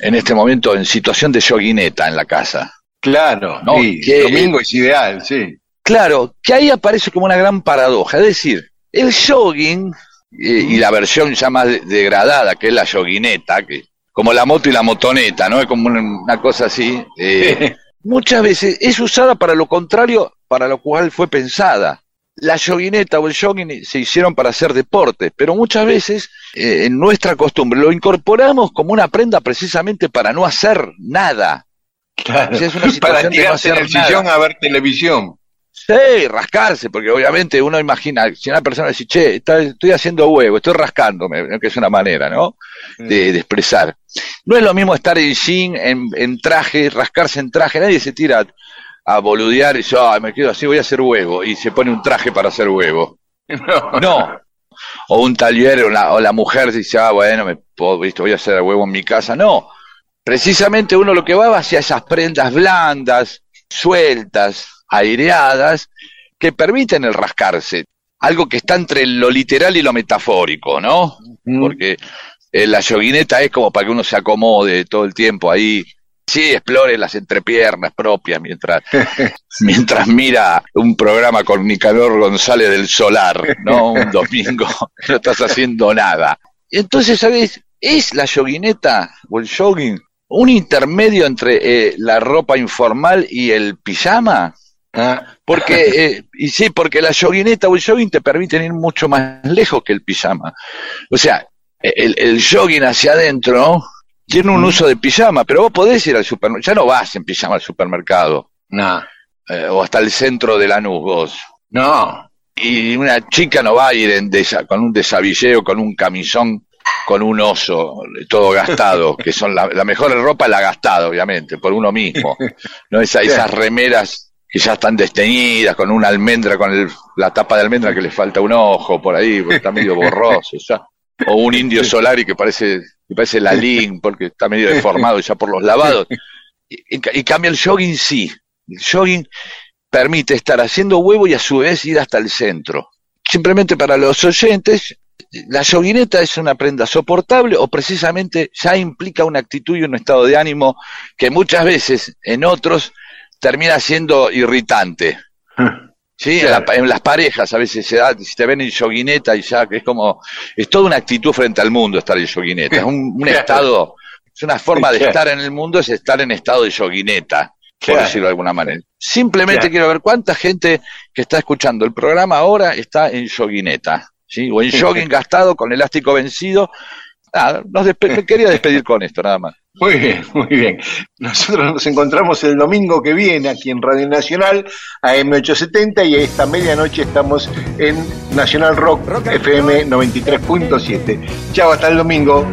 en este momento en situación de yoguineta en la casa. Claro, No, sí, que- domingo es ideal, sí. Claro, que ahí aparece como una gran paradoja. Es decir, el jogging eh, y la versión ya más de- degradada, que es la yoguineta, que como la moto y la motoneta, ¿no? Es como una, una cosa así. eh, muchas veces es usada para lo contrario, para lo cual fue pensada. La yoguineta o el jogging se hicieron para hacer deporte, pero muchas veces eh, en nuestra costumbre lo incorporamos como una prenda precisamente para no hacer nada. Claro. Es una Para tirarse en el sillón a ver televisión. Sí, rascarse, porque obviamente uno imagina, si una persona dice, che, está- estoy haciendo huevo, estoy rascándome, que es una manera, ¿no? De, de expresar. No es lo mismo estar en jean, en, en traje, rascarse en traje, nadie se tira a boludear y dice, ay, me quedo así, voy a hacer huevo, y se pone un traje para hacer huevo. No. O un taller, o la, o la mujer dice, ah, bueno, me puedo, voy a hacer huevo en mi casa. No. Precisamente uno lo que va hacia esas prendas blandas, sueltas, aireadas, que permiten el rascarse. Algo que está entre lo literal y lo metafórico, ¿no? Porque eh, la yoguineta es como para que uno se acomode todo el tiempo ahí. Sí, explore las entrepiernas propias mientras, mientras mira un programa con Nicanor González del Solar, ¿no? Un domingo, no estás haciendo nada. Entonces, ¿sabes? ¿Es la yoguineta o el jogging un intermedio entre eh, la ropa informal y el pijama? Porque, eh, y sí, porque la yoguineta o el jogging te permiten ir mucho más lejos que el pijama. O sea, el, el jogging hacia adentro tiene un uso de pijama, pero vos podés ir al supermercado, ya no vas en pijama al supermercado. No. Eh, o hasta el centro de Lanús vos. No. Y una chica no va a ir en desa- con un desabilleo, con un camisón, con un oso, todo gastado, que son la, la mejor ropa la gastada, obviamente, por uno mismo. No Esa- esas remeras que ya están desteñidas, con una almendra, con el- la tapa de almendra que le falta un ojo por ahí, porque está medio borroso ya. O un indio solari que parece, que parece la Lin, porque está medio deformado ya por los lavados. Y, y cambia el jogging, sí. El jogging permite estar haciendo huevo y a su vez ir hasta el centro. Simplemente para los oyentes, la yoguineta es una prenda soportable o precisamente ya implica una actitud y un estado de ánimo que muchas veces en otros termina siendo irritante. Sí, en, la- en las parejas a veces se da, si te ven en yoguineta y ya que es como, es toda una actitud frente al mundo estar en yoguineta, es un, estado, es una forma de Claro. estar en el mundo, es estar en estado de yoguineta, por decirlo de alguna manera. Simplemente quiero ver cuánta gente que está escuchando el programa ahora está en yoguineta, ¿sí? O en jogging gastado con elástico vencido. Nada, nos despe- me quería despedir con esto, nada más. Muy bien, muy bien. Nosotros nos encontramos el domingo que viene aquí en Radio Nacional, AM870, y a esta medianoche estamos en Nacional Rock, FM 93.7. Chao, hasta el domingo.